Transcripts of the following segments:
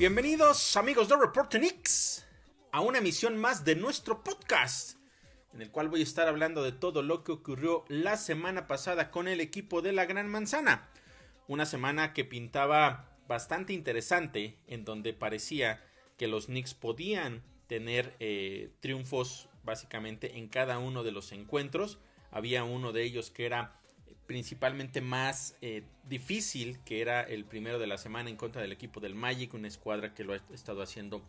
Bienvenidos amigos de Report Knicks a una emisión más de nuestro podcast en el cual voy a estar hablando de todo lo que ocurrió la semana pasada con el equipo de la Gran Manzana. Una semana que pintaba bastante interesante en donde parecía que los Knicks podían tener eh, triunfos básicamente en cada uno de los encuentros. Había uno de ellos que era principalmente más eh, difícil, que era el primero de la semana en contra del equipo del Magic, una escuadra que lo ha estado haciendo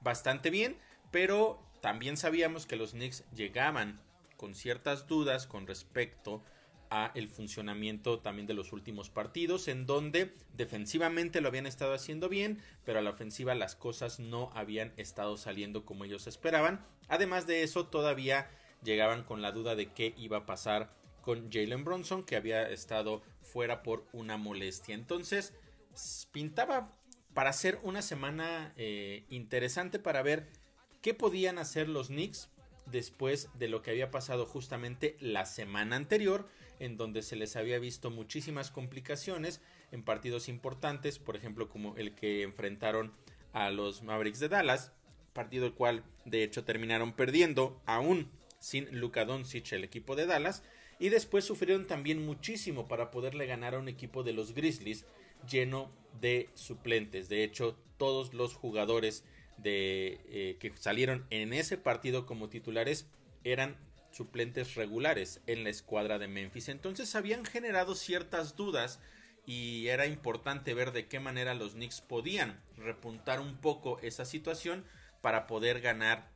bastante bien, pero también sabíamos que los Knicks llegaban con ciertas dudas con respecto a el funcionamiento también de los últimos partidos en donde defensivamente lo habían estado haciendo bien pero a la ofensiva las cosas no habían estado saliendo como ellos esperaban. Además de eso todavía llegaban con la duda de qué iba a pasar con Jalen Bronson que había estado fuera por una molestia. Entonces pintaba para ser una semana eh, interesante para ver qué podían hacer los Knicks después de lo que había pasado justamente la semana anterior, en donde se les había visto muchísimas complicaciones en partidos importantes, por ejemplo como el que enfrentaron a los Mavericks de Dallas, partido el cual de hecho terminaron perdiendo aún sin Luka Doncic el equipo de Dallas y después sufrieron también muchísimo para poderle ganar a un equipo de los Grizzlies lleno de suplentes. De hecho, todos los jugadores de, eh, que salieron en ese partido como titulares eran suplentes regulares en la escuadra de Memphis. Entonces habían generado ciertas dudas y era importante ver de qué manera los Knicks podían repuntar un poco esa situación para poder ganar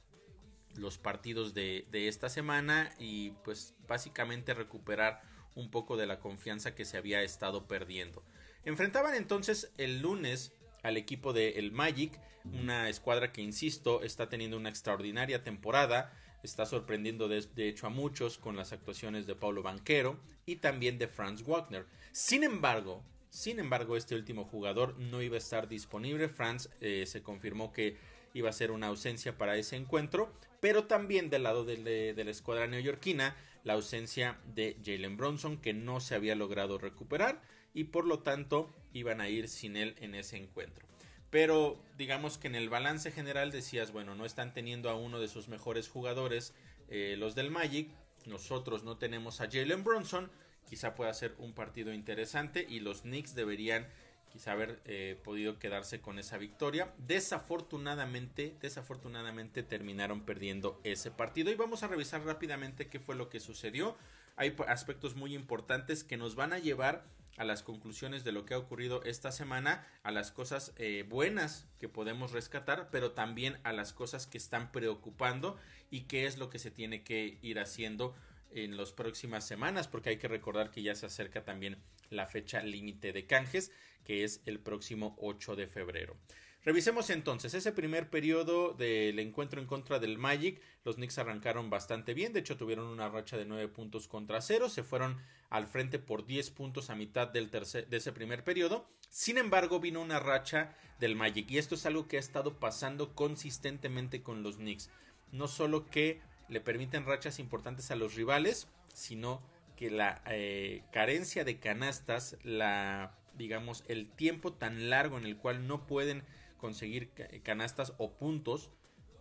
los partidos de, esta semana y pues básicamente recuperar un poco de la confianza que se había estado perdiendo. Enfrentaban entonces el lunes al equipo de el Magic, una escuadra que insisto está teniendo una extraordinaria temporada, está sorprendiendo de, de, hecho a muchos con las actuaciones de Paulo Banquero y también de Franz Wagner. Sin embargo, sin embargo este último jugador no iba a estar disponible. Franz eh, se confirmó que iba a ser una ausencia para ese encuentro, pero también del lado de, la escuadra neoyorquina la ausencia de Jalen Bronson que no se había logrado recuperar y por lo tanto iban a ir sin él en ese encuentro. Pero digamos que en el balance general decías, bueno, no están teniendo a uno de sus mejores jugadores eh, los del Magic, nosotros no tenemos a Jalen Bronson, quizá pueda ser un partido interesante y los Knicks deberían quizá haber eh, podido quedarse con esa victoria. Desafortunadamente, desafortunadamente terminaron perdiendo ese partido y vamos a revisar rápidamente qué fue lo que sucedió. Hay aspectos muy importantes que nos van a llevar a las conclusiones de lo que ha ocurrido esta semana, a las cosas eh, buenas que podemos rescatar, pero también a las cosas que están preocupando y qué es lo que se tiene que ir haciendo en las próximas semanas, porque hay que recordar que ya se acerca también la fecha límite de canjes que es el próximo 8 de febrero. Revisemos entonces ese primer periodo del encuentro en contra del Magic. Los Knicks arrancaron bastante bien, de hecho tuvieron una racha de 9 puntos contra 0, se fueron al frente por 10 puntos a mitad del tercer, de ese primer periodo. Sin embargo, vino una racha del Magic y esto es algo que ha estado pasando consistentemente con los Knicks. No solo que le permiten rachas importantes a los rivales, sino que la eh, carencia de canastas, la digamos, el tiempo tan largo en el cual no pueden conseguir canastas o puntos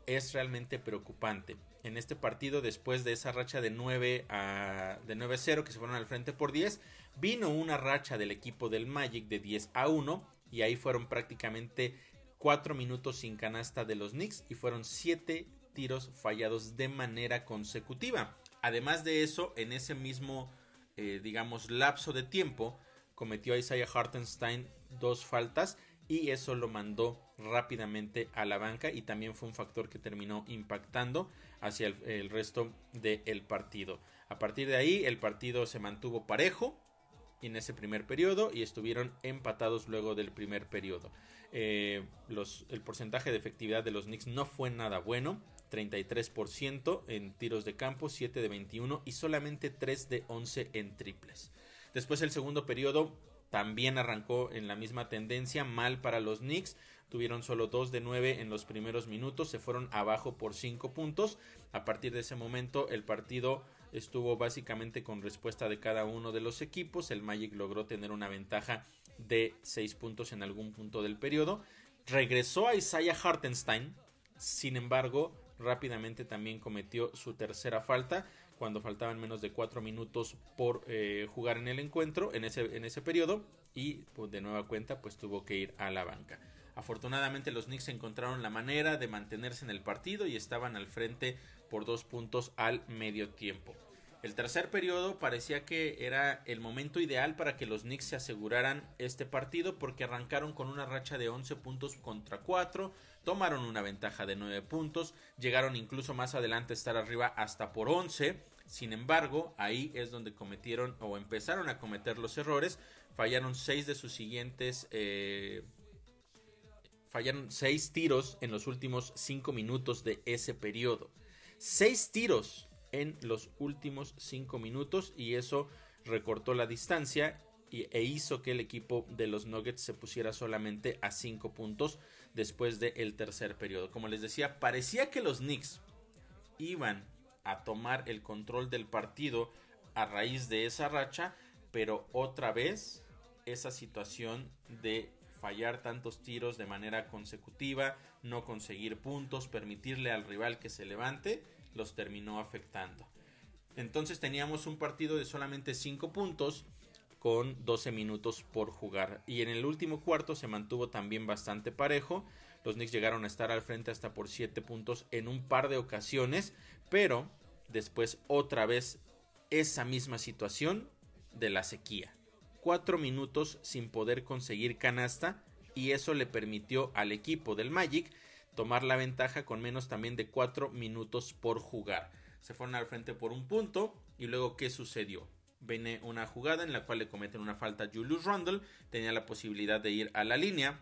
es realmente preocupante. En este partido, después de esa racha de 9 a de 9-0 que se fueron al frente por 10, vino una racha del equipo del Magic de 10 a 1 y ahí fueron prácticamente 4 minutos sin canasta de los Knicks y fueron 7 tiros fallados de manera consecutiva. Además de eso, en ese mismo, eh, digamos, lapso de tiempo, cometió a Isaiah Hartenstein dos faltas y eso lo mandó rápidamente a la banca y también fue un factor que terminó impactando hacia el, resto del partido. A partir de ahí el partido se mantuvo parejo en ese primer periodo y estuvieron empatados luego del primer periodo. Eh, el porcentaje de efectividad de los Knicks no fue nada bueno. 33% en tiros de campo, 7 de 21 y solamente 3 de 11 en triples. Después el segundo periodo también arrancó en la misma tendencia, mal para los Knicks. Tuvieron solo 2 de 9 en los primeros minutos, se fueron abajo por 5 puntos. A partir de ese momento el partido estuvo básicamente con respuesta de cada uno de los equipos. El Magic logró tener una ventaja de 6 puntos en algún punto del periodo. Regresó a Isaiah Hartenstein, sin embargo, rápidamente también cometió su tercera falta cuando faltaban menos de cuatro minutos por eh, jugar en el encuentro, en ese, en ese periodo, y pues, de nueva cuenta pues tuvo que ir a la banca. Afortunadamente los Knicks encontraron la manera de mantenerse en el partido y estaban al frente por dos puntos al medio tiempo. El tercer periodo parecía que era el momento ideal para que los Knicks se aseguraran este partido porque arrancaron con una racha de 11 puntos contra 4, tomaron una ventaja de 9 puntos, llegaron incluso más adelante a estar arriba hasta por 11, sin embargo ahí es donde cometieron o empezaron a cometer los errores, fallaron 6 de sus siguientes... Eh, fallaron 6 tiros en los últimos 5 minutos de ese periodo. 6 tiros en los últimos 5 minutos y eso recortó la distancia e hizo que el equipo de los Nuggets se pusiera solamente a 5 puntos después del tercer periodo. Como les decía, parecía que los Knicks iban a tomar el control del partido a raíz de esa racha, pero otra vez esa situación de fallar tantos tiros de manera consecutiva, no conseguir puntos, permitirle al rival que se levante, los terminó afectando. Entonces teníamos un partido de solamente 5 puntos con 12 minutos por jugar. Y en el último cuarto se mantuvo también bastante parejo. Los Knicks llegaron a estar al frente hasta por 7 puntos en un par de ocasiones. Pero después otra vez esa misma situación de la sequía. 4 minutos sin poder conseguir canasta. Y eso le permitió al equipo del Magic tomar la ventaja con menos también de 4 minutos por jugar. Se fueron al frente por un punto y luego ¿qué sucedió? Viene una jugada en la cual le cometen una falta a Julius Randle, tenía la posibilidad de ir a la línea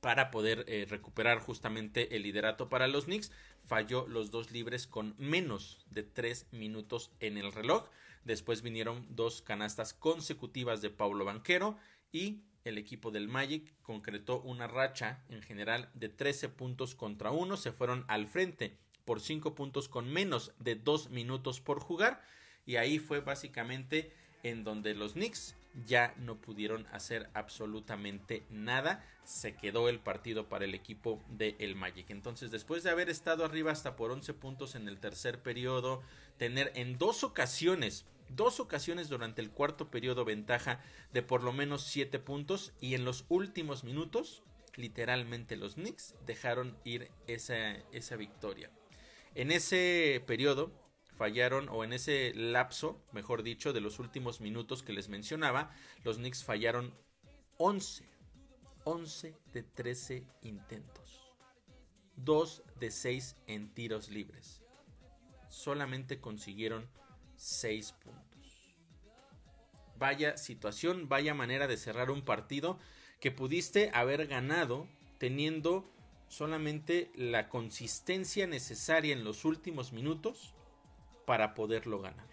para poder eh, recuperar justamente el liderato para los Knicks. Falló los dos libres con menos de 3 minutos en el reloj. Después vinieron dos canastas consecutivas de Pablo Banquero y el equipo del Magic concretó una racha en general de 13 puntos contra 1, se fueron al frente por 5 puntos con menos de 2 minutos por jugar y ahí fue básicamente en donde los Knicks ya no pudieron hacer absolutamente nada. Se quedó el partido para el equipo del el Magic. Entonces, después de haber estado arriba hasta por 11 puntos en el tercer periodo, tener en dos ocasiones dos ocasiones durante el cuarto periodo ventaja de por lo menos 7 puntos y en los últimos minutos literalmente los Knicks dejaron ir esa, esa victoria. En ese periodo fallaron o en ese lapso, mejor dicho, de los últimos minutos que les mencionaba, los Knicks fallaron 11, 11 de 13 intentos. 2 de 6 en tiros libres. Solamente consiguieron 6 puntos. Vaya situación, vaya manera de cerrar un partido que pudiste haber ganado teniendo solamente la consistencia necesaria en los últimos minutos para poderlo ganar.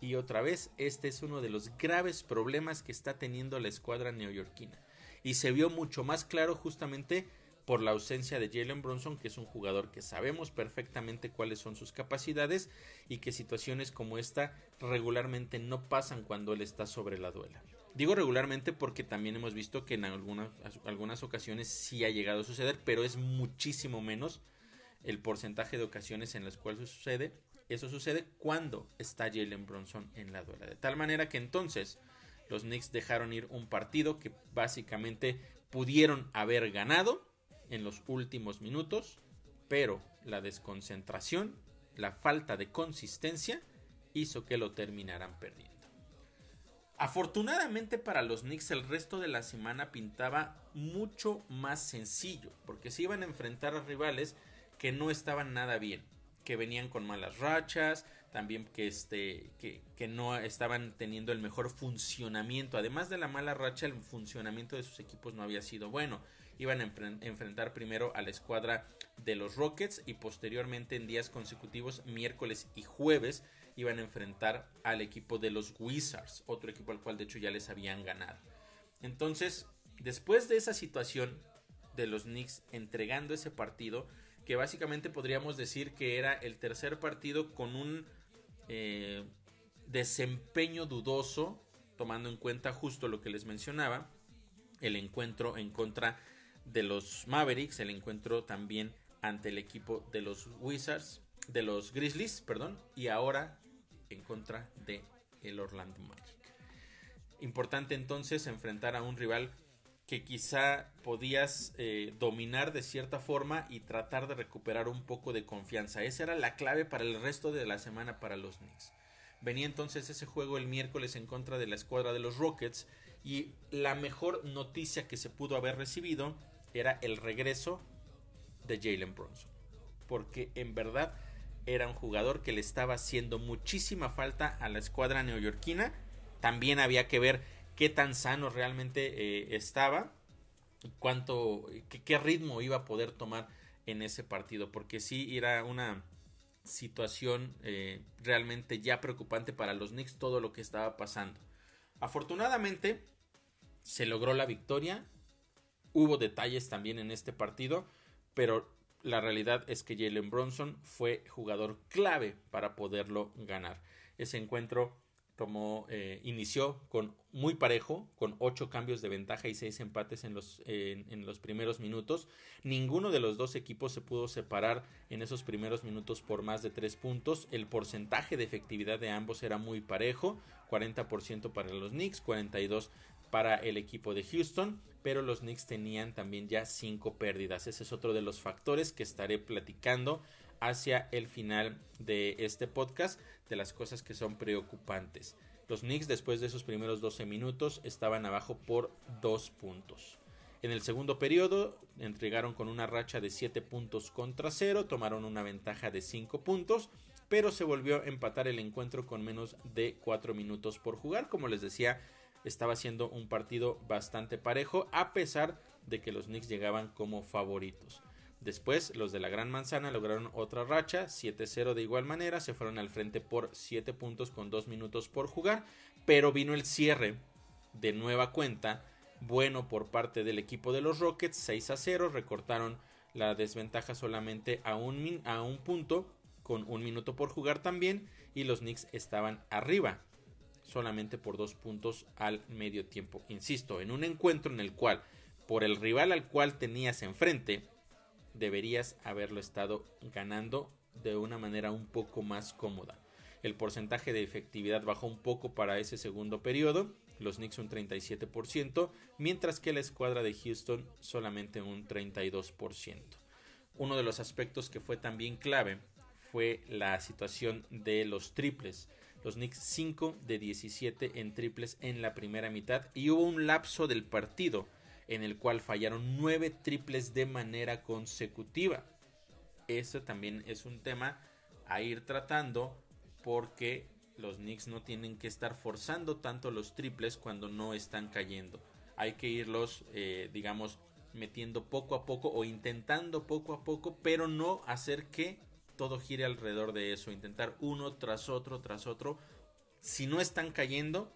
Y otra vez, este es uno de los graves problemas que está teniendo la escuadra neoyorquina. Y se vio mucho más claro justamente por la ausencia de Jalen Bronson, que es un jugador que sabemos perfectamente cuáles son sus capacidades y que situaciones como esta regularmente no pasan cuando él está sobre la duela. Digo regularmente porque también hemos visto que en algunas, ocasiones sí ha llegado a suceder, pero es muchísimo menos el porcentaje de ocasiones en las cuales sucede. Eso sucede cuando está Jalen Bronson en la duela. De tal manera que entonces los Knicks dejaron ir un partido que básicamente pudieron haber ganado en los últimos minutos, pero la desconcentración, la falta de consistencia hizo que lo terminaran perdiendo. Afortunadamente para los Knicks el resto de la semana pintaba mucho más sencillo, porque se iban a enfrentar a rivales que no estaban nada bien, que venían con malas rachas, también que, este, que, que no estaban teniendo el mejor funcionamiento, además de la mala racha, el funcionamiento de sus equipos no había sido bueno iban a enfrentar primero a la escuadra de los Rockets y posteriormente en días consecutivos, miércoles y jueves, iban a enfrentar al equipo de los Wizards, otro equipo al cual de hecho ya les habían ganado. Entonces, después de esa situación de los Knicks entregando ese partido, que básicamente podríamos decir que era el tercer partido con un eh, desempeño dudoso, tomando en cuenta justo lo que les mencionaba, el encuentro en contra de los Mavericks, el encuentro también ante el equipo de los Wizards, de los Grizzlies, perdón, y ahora en contra de el Orlando Magic. Importante entonces enfrentar a un rival que quizá podías eh, dominar de cierta forma y tratar de recuperar un poco de confianza. Esa era la clave para el resto de la semana para los Knicks. Venía entonces ese juego el miércoles en contra de la escuadra de los Rockets y la mejor noticia que se pudo haber recibido era el regreso de Jalen Bronson. Porque en verdad era un jugador que le estaba haciendo muchísima falta a la escuadra neoyorquina. También había que ver qué tan sano realmente eh, estaba y cuánto, qué, ritmo iba a poder tomar en ese partido. Porque sí era una situación eh, realmente ya preocupante para los Knicks todo lo que estaba pasando. Afortunadamente se logró la victoria. Hubo detalles también en este partido, pero la realidad es que Jalen Bronson fue jugador clave para poderlo ganar. Ese encuentro tomó, eh, inició con muy parejo, con ocho cambios de ventaja y seis empates en los, en los primeros minutos. Ninguno de los dos equipos se pudo separar en esos primeros minutos por más de tres puntos. El porcentaje de efectividad de ambos era muy parejo, 40% para los Knicks, 42% para el equipo de Houston, pero los Knicks tenían también ya cinco pérdidas. Ese es otro de los factores que estaré platicando hacia el final de este podcast de las cosas que son preocupantes. Los Knicks después de esos primeros 12 minutos estaban abajo por dos puntos. En el segundo periodo entregaron con una racha de 7 puntos contra 0, tomaron una ventaja de 5 puntos, pero se volvió a empatar el encuentro con menos de 4 minutos por jugar. Como les decía, estaba siendo un partido bastante parejo, a pesar de que los Knicks llegaban como favoritos. Después, los de la Gran Manzana lograron otra racha, 7-0 de igual manera, se fueron al frente por 7 puntos con 2 minutos por jugar, pero vino el cierre de nueva cuenta, bueno por parte del equipo de los Rockets, 6 0, recortaron la desventaja solamente a un, a un punto, con un minuto por jugar también, y los Knicks estaban arriba, solamente por 2 puntos al medio tiempo. Insisto, en un encuentro en el cual, por el rival al cual tenías enfrente, deberías haberlo estado ganando de una manera un poco más cómoda. El porcentaje de efectividad bajó un poco para ese segundo periodo, los Knicks un 37%, mientras que la escuadra de Houston solamente un 32%. Uno de los aspectos que fue también clave fue la situación de los triples. Los Knicks 5 de 17 en triples en la primera mitad y hubo un lapso del partido en el cual fallaron nueve triples de manera consecutiva. Eso también es un tema a ir tratando porque los Knicks no tienen que estar forzando tanto los triples cuando no están cayendo. Hay que irlos, eh, digamos, metiendo poco a poco o intentando poco a poco, pero no hacer que todo gire alrededor de eso. Intentar uno tras otro, tras otro. Si no están cayendo,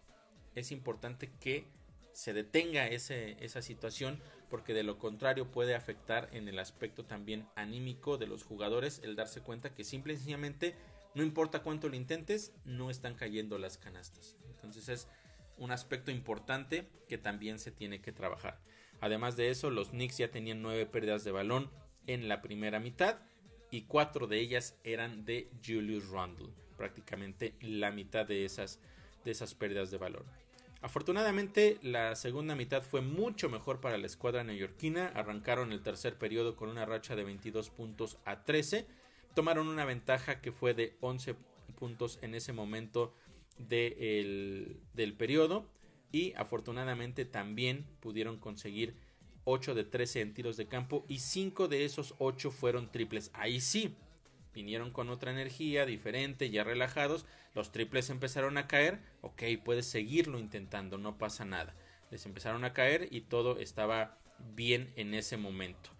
es importante que se detenga esa situación porque de lo contrario puede afectar en el aspecto también anímico de los jugadores el darse cuenta que simple y sencillamente no importa cuánto lo intentes no están cayendo las canastas entonces es un aspecto importante que también se tiene que trabajar además de eso los Knicks ya tenían nueve pérdidas de balón en la primera mitad y cuatro de ellas eran de Julius Randle prácticamente la mitad de esas de esas pérdidas de balón Afortunadamente, la segunda mitad fue mucho mejor para la escuadra neoyorquina. Arrancaron el tercer periodo con una racha de 22 puntos a 13. Tomaron una ventaja que fue de 11 puntos en ese momento del periodo. Y afortunadamente también pudieron conseguir 8 de 13 en tiros de campo y 5 de esos 8 fueron triples. Ahí sí, vinieron con otra energía diferente, ya relajados, los triples empezaron a caer, ok, puedes seguirlo intentando, no pasa nada. Les empezaron a caer y todo estaba bien en ese momento.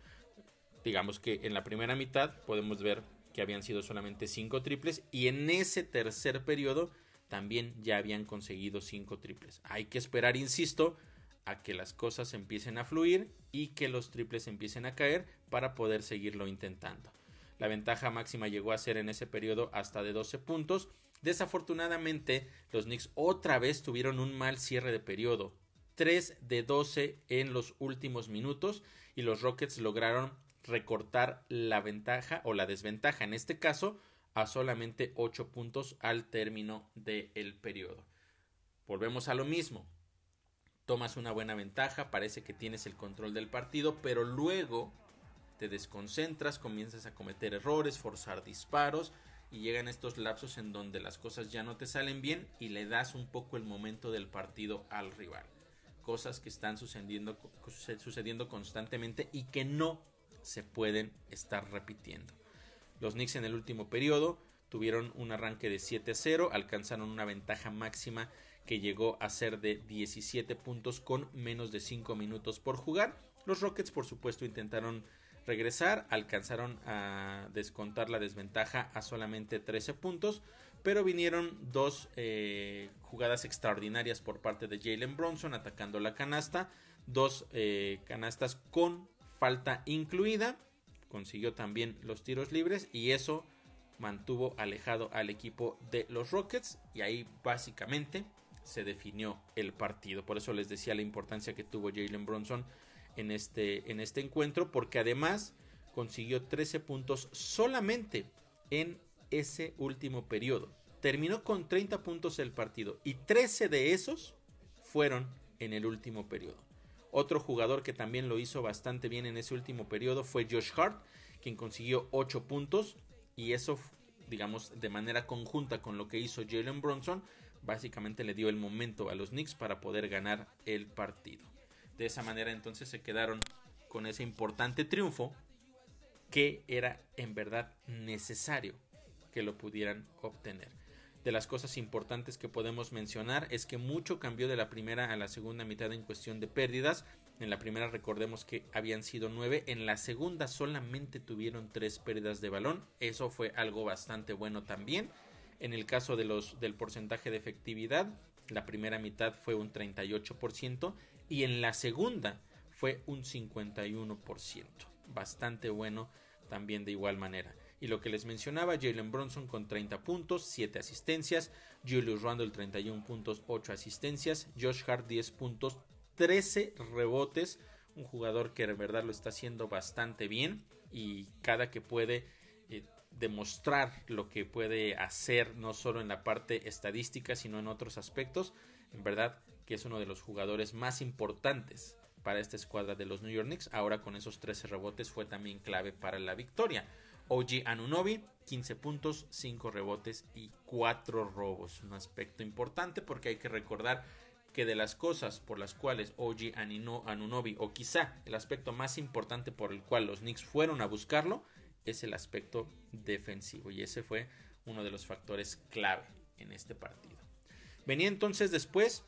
Digamos que en la primera mitad podemos ver que habían sido solamente 5 triples y en ese tercer periodo también ya habían conseguido 5 triples. Hay que esperar, insisto, a que las cosas empiecen a fluir y que los triples empiecen a caer para poder seguirlo intentando. La ventaja máxima llegó a ser en ese periodo hasta de 12 puntos. Desafortunadamente, los Knicks otra vez tuvieron un mal cierre de periodo. 3 de 12 en los últimos minutos y los Rockets lograron recortar la ventaja o la desventaja en este caso a solamente 8 puntos al término del periodo. Volvemos a lo mismo. Tomas una buena ventaja, parece que tienes el control del partido, pero luego te desconcentras, comienzas a cometer errores, forzar disparos y llegan estos lapsos en donde las cosas ya no te salen bien y le das un poco el momento del partido al rival. Cosas que están sucediendo, constantemente y que no se pueden estar repitiendo. Los Knicks en el último periodo tuvieron un arranque de 7-0, alcanzaron una ventaja máxima que llegó a ser de 17 puntos con menos de 5 minutos por jugar. Los Rockets por supuesto intentaron regresar, alcanzaron a descontar la desventaja a solamente 13 puntos, pero vinieron dos eh, jugadas extraordinarias por parte de Jalen Bronson atacando la canasta, dos eh, canastas con falta incluida, consiguió también los tiros libres y eso mantuvo alejado al equipo de los Rockets y ahí básicamente se definió el partido. Por eso les decía la importancia que tuvo Jalen Bronson en este, en este encuentro, porque además consiguió 13 puntos solamente en ese último periodo. Terminó con 30 puntos el partido y 13 de esos fueron en el último periodo. Otro jugador que también lo hizo bastante bien en ese último periodo fue Josh Hart, quien consiguió 8 puntos y eso, digamos, de manera conjunta con lo que hizo Jalen Bronson, básicamente le dio el momento a los Knicks para poder ganar el partido. De esa manera entonces se quedaron con ese importante triunfo que era en verdad necesario que lo pudieran obtener. De las cosas importantes que podemos mencionar es que mucho cambió de la primera a la segunda mitad en cuestión de pérdidas. En la primera recordemos que habían sido nueve, en la segunda solamente tuvieron tres pérdidas de balón. Eso fue algo bastante bueno también. En el caso de los, del porcentaje de efectividad, la primera mitad fue un 38% y en la segunda fue un 51%. Bastante bueno también de igual manera. Y lo que les mencionaba, Jalen Bronson con 30 puntos, 7 asistencias, Julius Randle 31 puntos, 8 asistencias, Josh Hart 10 puntos, 13 rebotes, un jugador que en verdad lo está haciendo bastante bien y cada que puede eh, demostrar lo que puede hacer no solo en la parte estadística sino en otros aspectos, en verdad que es uno de los jugadores más importantes para esta escuadra de los New York Knicks. Ahora con esos 13 rebotes fue también clave para la victoria. OG Anunobi, 15 puntos, 5 rebotes y 4 robos. Un aspecto importante porque hay que recordar que de las cosas por las cuales OG Anunobi, o quizá el aspecto más importante por el cual los Knicks fueron a buscarlo, es el aspecto defensivo. Y ese fue uno de los factores clave en este partido. Venía entonces después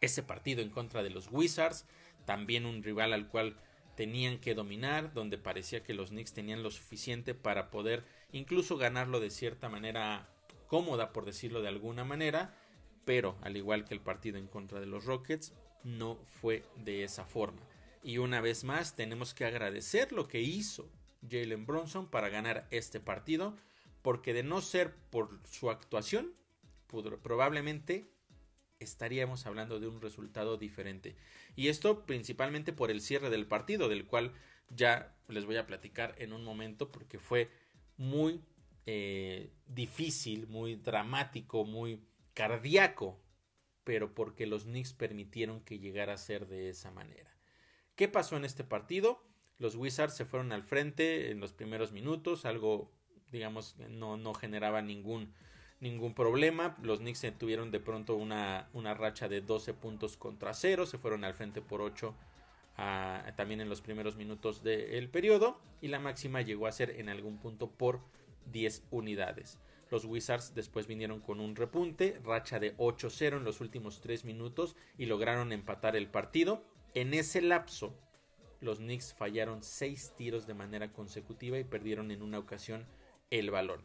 ese partido en contra de los Wizards, también un rival al cual tenían que dominar, donde parecía que los Knicks tenían lo suficiente para poder incluso ganarlo de cierta manera cómoda, por decirlo de alguna manera, pero al igual que el partido en contra de los Rockets, no fue de esa forma. Y una vez más tenemos que agradecer lo que hizo Jalen Bronson para ganar este partido, porque de no ser por su actuación, probablemente estaríamos hablando de un resultado diferente. Y esto principalmente por el cierre del partido, del cual ya les voy a platicar en un momento porque fue muy eh, difícil, muy dramático, muy cardíaco, pero porque los Knicks permitieron que llegara a ser de esa manera. ¿Qué pasó en este partido? Los Wizards se fueron al frente en los primeros minutos, algo, digamos, no, no generaba ningún ningún problema. Los Knicks tuvieron de pronto una, una racha de 12 puntos contra 0, se fueron al frente por 8 ah, también en los primeros minutos del periodo y la máxima llegó a ser en algún punto por 10 unidades. Los Wizards después vinieron con un repunte, racha de 8-0 en los últimos 3 minutos y lograron empatar el partido. En ese lapso, los Knicks fallaron 6 tiros de manera consecutiva y perdieron en una ocasión el balón.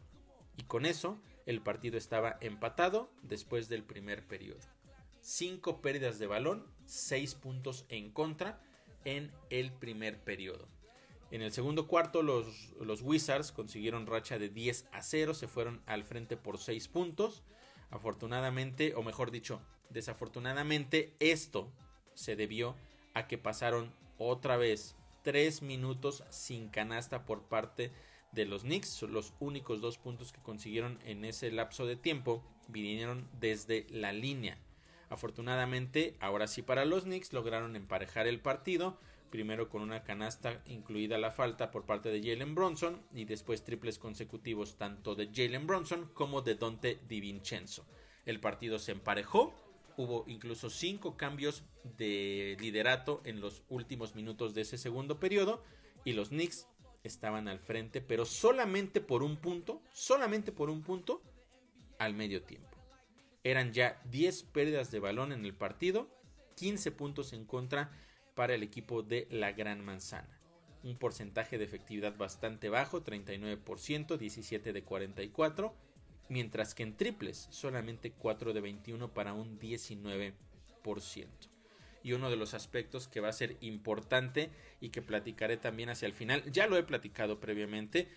Y con eso el partido estaba empatado después del primer periodo. Cinco pérdidas de balón, seis puntos en contra en el primer periodo. En el segundo cuarto los, Wizards consiguieron racha de 10 a 0, se fueron al frente por 6 puntos. Afortunadamente, o mejor dicho, desafortunadamente esto se debió a que pasaron otra vez tres minutos sin canasta por parte de los Knicks. Los únicos dos puntos que consiguieron en ese lapso de tiempo vinieron desde la línea. Afortunadamente, ahora sí para los Knicks lograron emparejar el partido, primero con una canasta incluida la falta por parte de Jalen Bronson y después triples consecutivos tanto de Jalen Bronson como de Dante DiVincenzo. El partido se emparejó, hubo incluso cinco cambios de liderato en los últimos minutos de ese segundo periodo y los Knicks estaban al frente, pero solamente por un punto, solamente por un punto al medio tiempo. Eran ya 10 pérdidas de balón en el partido, 15 puntos en contra para el equipo de la Gran Manzana. Un porcentaje de efectividad bastante bajo, 39%, 17 de 44, mientras que en triples solamente 4 de 21 para un 19%. Y uno de los aspectos que va a ser importante y que platicaré también hacia el final, ya lo he platicado previamente,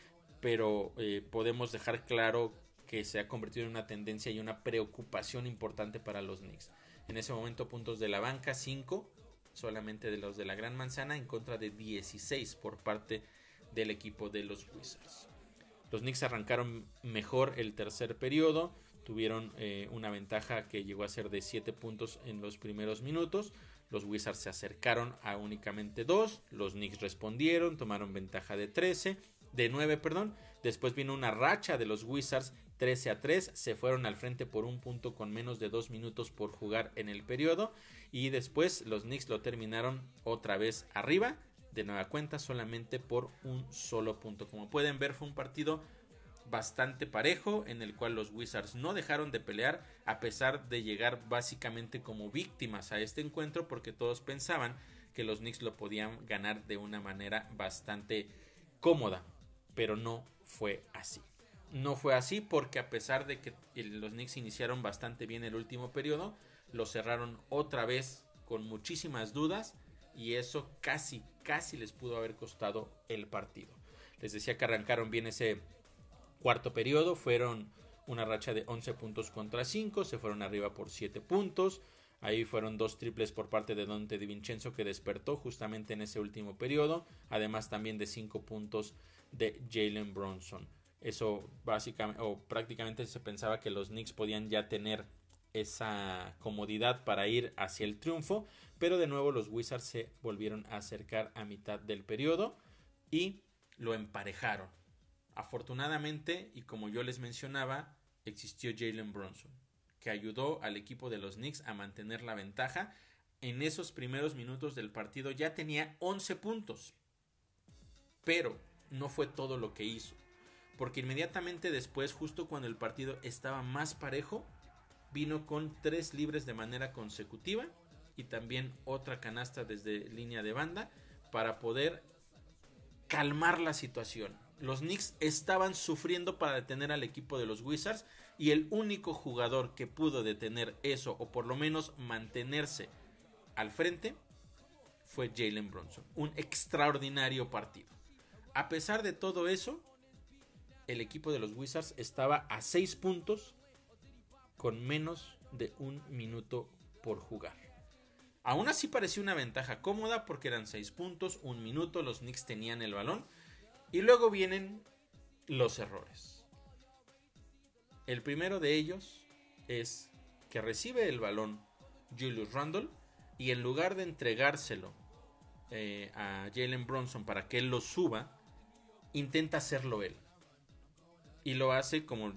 pero eh, podemos dejar claro que se ha convertido en una tendencia y una preocupación importante para los Knicks. En ese momento puntos de la banca 5 solamente de los de la Gran Manzana en contra de 16 por parte del equipo de los Wizards. Los Knicks arrancaron mejor el tercer periodo, tuvieron eh, una ventaja que llegó a ser de 7 puntos en los primeros minutos. Los Wizards se acercaron a únicamente 2, los Knicks respondieron, tomaron ventaja de 13, de 9, perdón. Después vino una racha de los Wizards 13 a 3, se fueron al frente por un punto con menos de 2 minutos por jugar en el periodo y después los Knicks lo terminaron otra vez arriba, de nueva cuenta solamente por un solo punto. Como pueden ver fue un partido bastante parejo en el cual los Wizards no dejaron de pelear a pesar de llegar básicamente como víctimas a este encuentro porque todos pensaban que los Knicks lo podían ganar de una manera bastante cómoda, pero no fue así no fue así porque a pesar de que los Knicks iniciaron bastante bien el último periodo, lo cerraron otra vez con muchísimas dudas y eso casi, casi les pudo haber costado el partido. Les decía que arrancaron bien ese cuarto periodo, fueron una racha de 11 puntos contra 5, se fueron arriba por 7 puntos. Ahí fueron dos triples por parte de Dante Di Vincenzo que despertó justamente en ese último periodo, además también de 5 puntos de Jalen Bronson. Eso básicamente o prácticamente se pensaba que los Knicks podían ya tener esa comodidad para ir hacia el triunfo, pero de nuevo los Wizards se volvieron a acercar a mitad del periodo y lo emparejaron. Afortunadamente, y como yo les mencionaba, existió Jalen Bronson, que ayudó al equipo de los Knicks a mantener la ventaja. En esos primeros minutos del partido ya tenía 11 puntos, pero no fue todo lo que hizo porque inmediatamente después, justo cuando el partido estaba más parejo, vino con tres libres de manera consecutiva y también otra canasta desde línea de banda para poder calmar la situación. Los Knicks estaban sufriendo para detener al equipo de los Wizards y el único jugador que pudo detener eso o por lo menos mantenerse al frente fue Jalen Bronson. Un extraordinario partido. A pesar de todo eso, el equipo de los Wizards estaba a 6 puntos con menos de un minuto por jugar. Aún así parecía una ventaja cómoda porque eran 6 puntos, un minuto, los Knicks tenían el balón y luego vienen los errores. El primero de ellos es que recibe el balón Julius Randle y en lugar de entregárselo eh, a Jalen Bronson para que él lo suba, intenta hacerlo él. Y lo hace como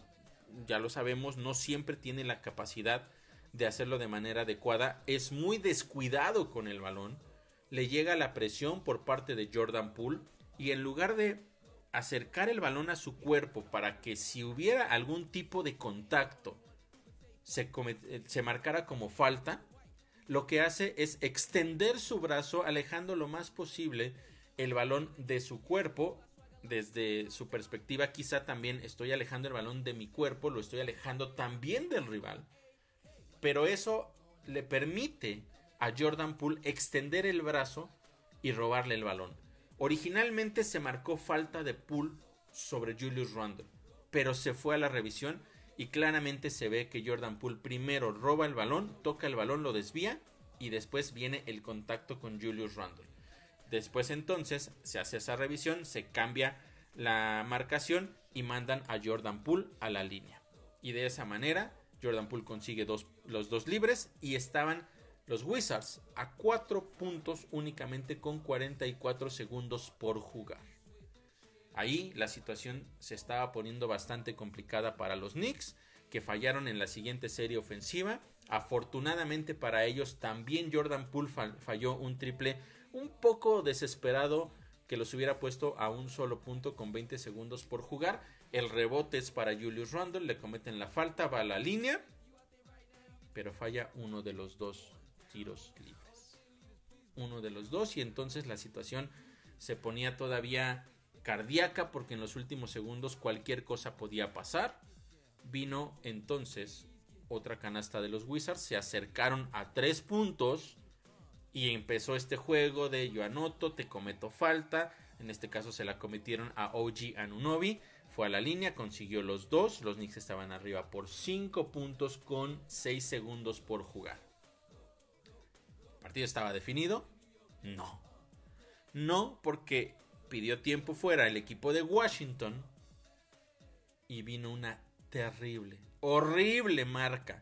ya lo sabemos, no siempre tiene la capacidad de hacerlo de manera adecuada, es muy descuidado con el balón, le llega la presión por parte de Jordan Poole y en lugar de acercar el balón a su cuerpo para que si hubiera algún tipo de contacto se, se marcara como falta, lo que hace es extender su brazo alejando lo más posible el balón de su cuerpo desde su perspectiva, quizá también estoy alejando el balón de mi cuerpo, lo estoy alejando también del rival. Pero eso le permite a Jordan Poole extender el brazo y robarle el balón. Originalmente se marcó falta de Poole sobre Julius Randle, pero se fue a la revisión y claramente se ve que Jordan Poole primero roba el balón, toca el balón, lo desvía y después viene el contacto con Julius Randle. Después entonces se hace esa revisión, se cambia la marcación y mandan a Jordan Poole a la línea. Y de esa manera Jordan Poole consigue los dos libres y estaban los Wizards a 4 puntos únicamente con 44 segundos por jugar. Ahí la situación se estaba poniendo bastante complicada para los Knicks, que fallaron en la siguiente serie ofensiva. Afortunadamente para ellos también Jordan Poole falló un triple un poco desesperado que los hubiera puesto a un solo punto con 20 segundos por jugar. El rebote es para Julius Randle, le cometen la falta, va a la línea, pero falla uno de los dos tiros libres. Uno de los dos y entonces la situación se ponía todavía cardíaca porque en los últimos segundos cualquier cosa podía pasar. Vino entonces otra canasta de los Wizards, se acercaron a tres puntos y empezó este juego de yo anoto, te cometo falta. En este caso se la cometieron a OG Anunobi. Fue a la línea, consiguió los dos. Los Knicks estaban arriba por 5 puntos con 6 segundos por jugar. ¿El partido estaba definido? No. No, porque pidió tiempo fuera el equipo de Washington y vino una terrible, horrible marca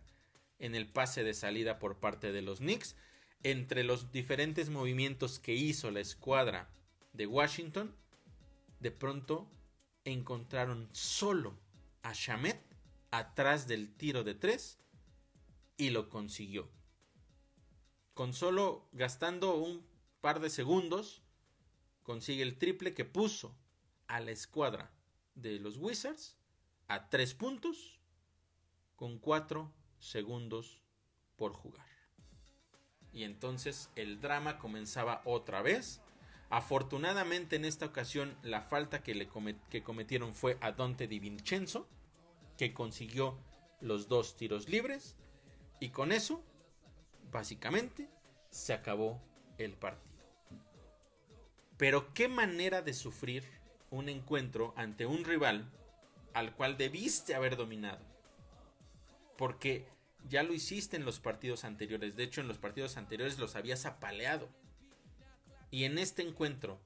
en el pase de salida por parte de los Knicks. Entre los diferentes movimientos que hizo la escuadra de Washington, de pronto encontraron solo a Shamet atrás del tiro de tres y lo consiguió. Con solo gastando un par de segundos, consigue el triple que puso a la escuadra de los Wizards a tres puntos con cuatro segundos por jugar. Y entonces el drama comenzaba otra vez. Afortunadamente en esta ocasión la falta que, le que cometieron fue a Dante Di Vincenzo, que consiguió los dos tiros libres. Y con eso, básicamente, se acabó el partido. Pero qué manera de sufrir un encuentro ante un rival al cual debiste haber dominado. Porque ya lo hiciste en los partidos anteriores. De hecho, en los partidos anteriores los habías apaleado. Y en este encuentro,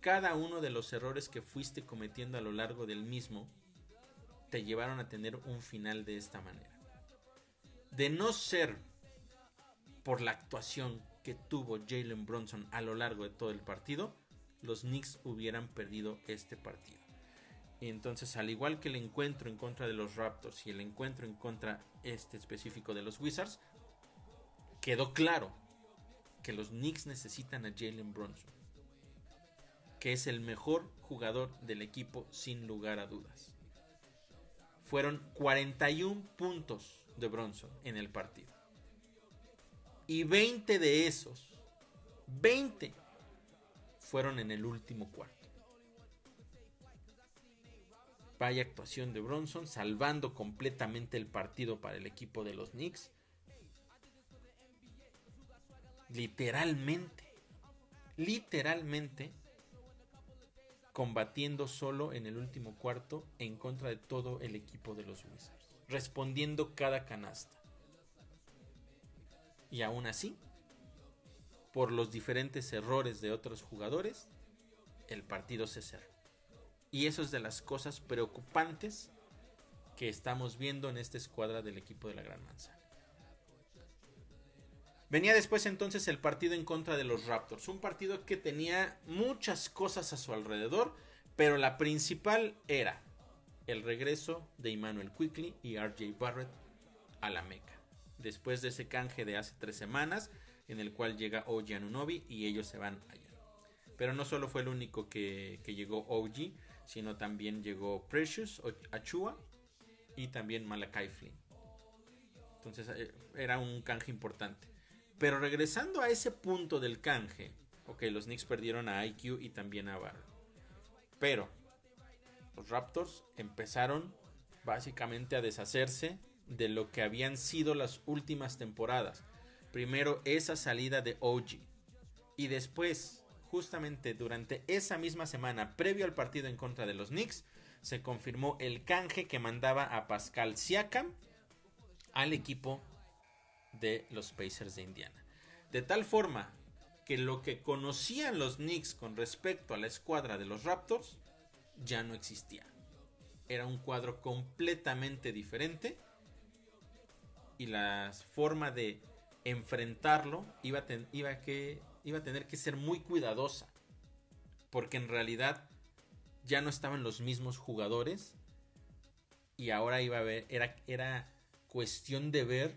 cada uno de los errores que fuiste cometiendo a lo largo del mismo te llevaron a tener un final de esta manera. De no ser por la actuación que tuvo Jalen Bronson a lo largo de todo el partido, los Knicks hubieran perdido este partido. Entonces, al igual que el encuentro en contra de los Raptors y el encuentro en contra este específico de los Wizards, quedó claro que los Knicks necesitan a Jalen Bronson, que es el mejor jugador del equipo sin lugar a dudas. Fueron 41 puntos de Bronson en el partido. Y 20 de esos, 20 fueron en el último cuarto. Vaya actuación de Bronson, salvando completamente el partido para el equipo de los Knicks. Literalmente, literalmente combatiendo solo en el último cuarto en contra de todo el equipo de los Wizards, respondiendo cada canasta. Y aún así, por los diferentes errores de otros jugadores, el partido se cerró. Y eso es de las cosas preocupantes que estamos viendo en esta escuadra del equipo de la Gran Manzana. Venía después entonces el partido en contra de los Raptors, un partido que tenía muchas cosas a su alrededor, pero la principal era el regreso de Emmanuel Quickly y RJ Barrett a la Meca. Después de ese canje de hace tres semanas, en el cual llega OG Anunobi y ellos se van allá. Pero no solo fue el único que, que llegó OG, sino también llegó Precious Achua y también Malakai Flynn. Entonces eh, era un canje importante. Pero regresando a ese punto del canje, ok, los Knicks perdieron a IQ y también a Barr. Pero los Raptors empezaron básicamente a deshacerse de lo que habían sido las últimas temporadas. Primero esa salida de OG y después justamente durante esa misma semana, previo al partido en contra de los Knicks, se confirmó el canje que mandaba a Pascal Siakam al equipo de los Pacers de Indiana. De tal forma que lo que conocían los Knicks con respecto a la escuadra de los Raptors ya no existía. Era un cuadro completamente diferente y la forma de enfrentarlo iba a, iba, que, iba a tener que ser muy cuidadosa. Porque en realidad ya no estaban los mismos jugadores. Y ahora iba a ver, era, era cuestión de ver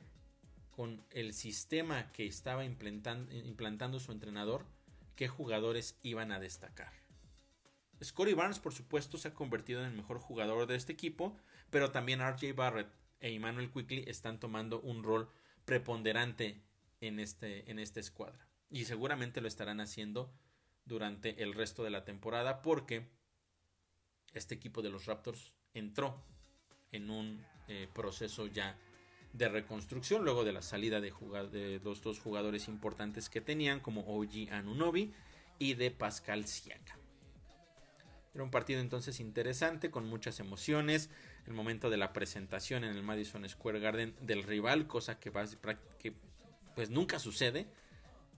con el sistema que estaba implantando, implantando su entrenador qué jugadores iban a destacar. Scotty Barnes, por supuesto, se ha convertido en el mejor jugador de este equipo, pero también RJ Barrett e Emmanuel Quickly están tomando un rol preponderante en, este, en esta escuadra. Y seguramente lo estarán haciendo durante el resto de la temporada porque este equipo de los Raptors entró en un eh, proceso ya de reconstrucción luego de la salida de, de, los dos jugadores importantes que tenían como OG Anunobi y de Pascal Siaka. Era un partido entonces interesante con muchas emociones el momento de la presentación en el Madison Square Garden del rival, cosa que, que pues nunca sucede.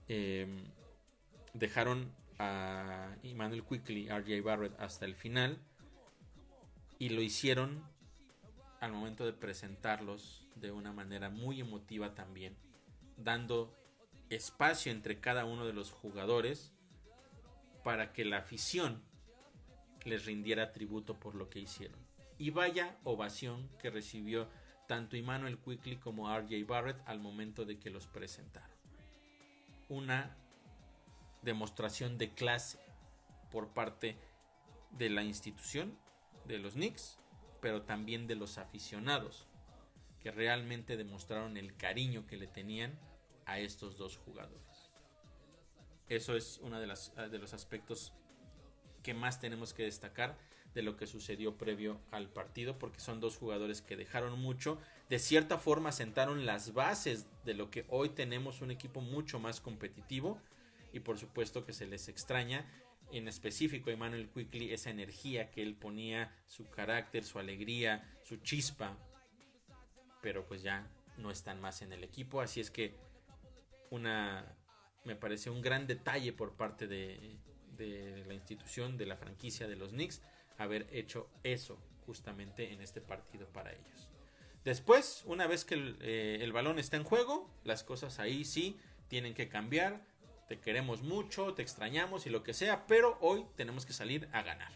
Eh, dejaron a Emmanuel Quickly, RJ Barrett hasta el final y lo hicieron al momento de presentarlos de una manera muy emotiva también, dando espacio entre cada uno de los jugadores para que la afición les rindiera tributo por lo que hicieron. Y vaya ovación que recibió tanto Emmanuel Quickly como RJ Barrett al momento de que los presentaron. Una demostración de clase por parte de la institución, de los Knicks, pero también de los aficionados, que realmente demostraron el cariño que le tenían a estos dos jugadores. Eso es uno de, de los aspectos que más tenemos que destacar de lo que sucedió previo al partido, porque son dos jugadores que dejaron mucho, de cierta forma sentaron las bases de lo que hoy tenemos un equipo mucho más competitivo y por supuesto que se les extraña. En específico a Emmanuel Quickly esa energía que él ponía, su carácter, su alegría, su chispa, pero pues ya no están más en el equipo, así es que una me parece un gran detalle por parte de, de la institución, de la franquicia de los Knicks, haber hecho eso justamente en este partido para ellos. Después, una vez que el, eh, el, balón está en juego, las cosas ahí sí tienen que cambiar. Te queremos mucho, te extrañamos y lo que sea, pero hoy tenemos que salir a ganar.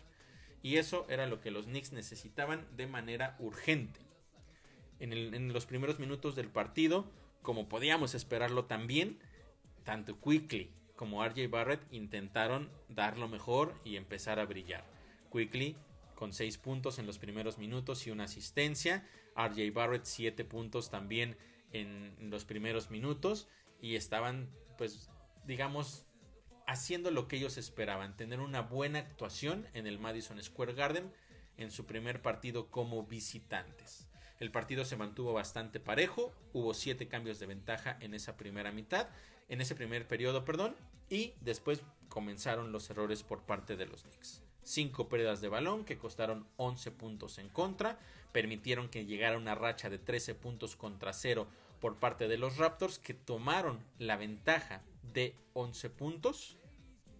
Y eso era lo que los Knicks necesitaban de manera urgente. En, en los primeros minutos del partido, como podíamos esperarlo también, tanto Quickly como RJ Barrett intentaron dar lo mejor y empezar a brillar. Quickly con 6 puntos en los primeros minutos y una asistencia. RJ Barrett 7 puntos también en los primeros minutos y estaban pues digamos haciendo lo que ellos esperaban, tener una buena actuación en el Madison Square Garden en su primer partido como visitantes. El partido se mantuvo bastante parejo, hubo 7 cambios de ventaja en esa primera mitad, en ese primer periodo, perdón, y después comenzaron los errores por parte de los Knicks. 5 pérdidas de balón que costaron 11 puntos en contra, permitieron que llegara una racha de 13 puntos contra 0 por parte de los Raptors que tomaron la ventaja de 11 puntos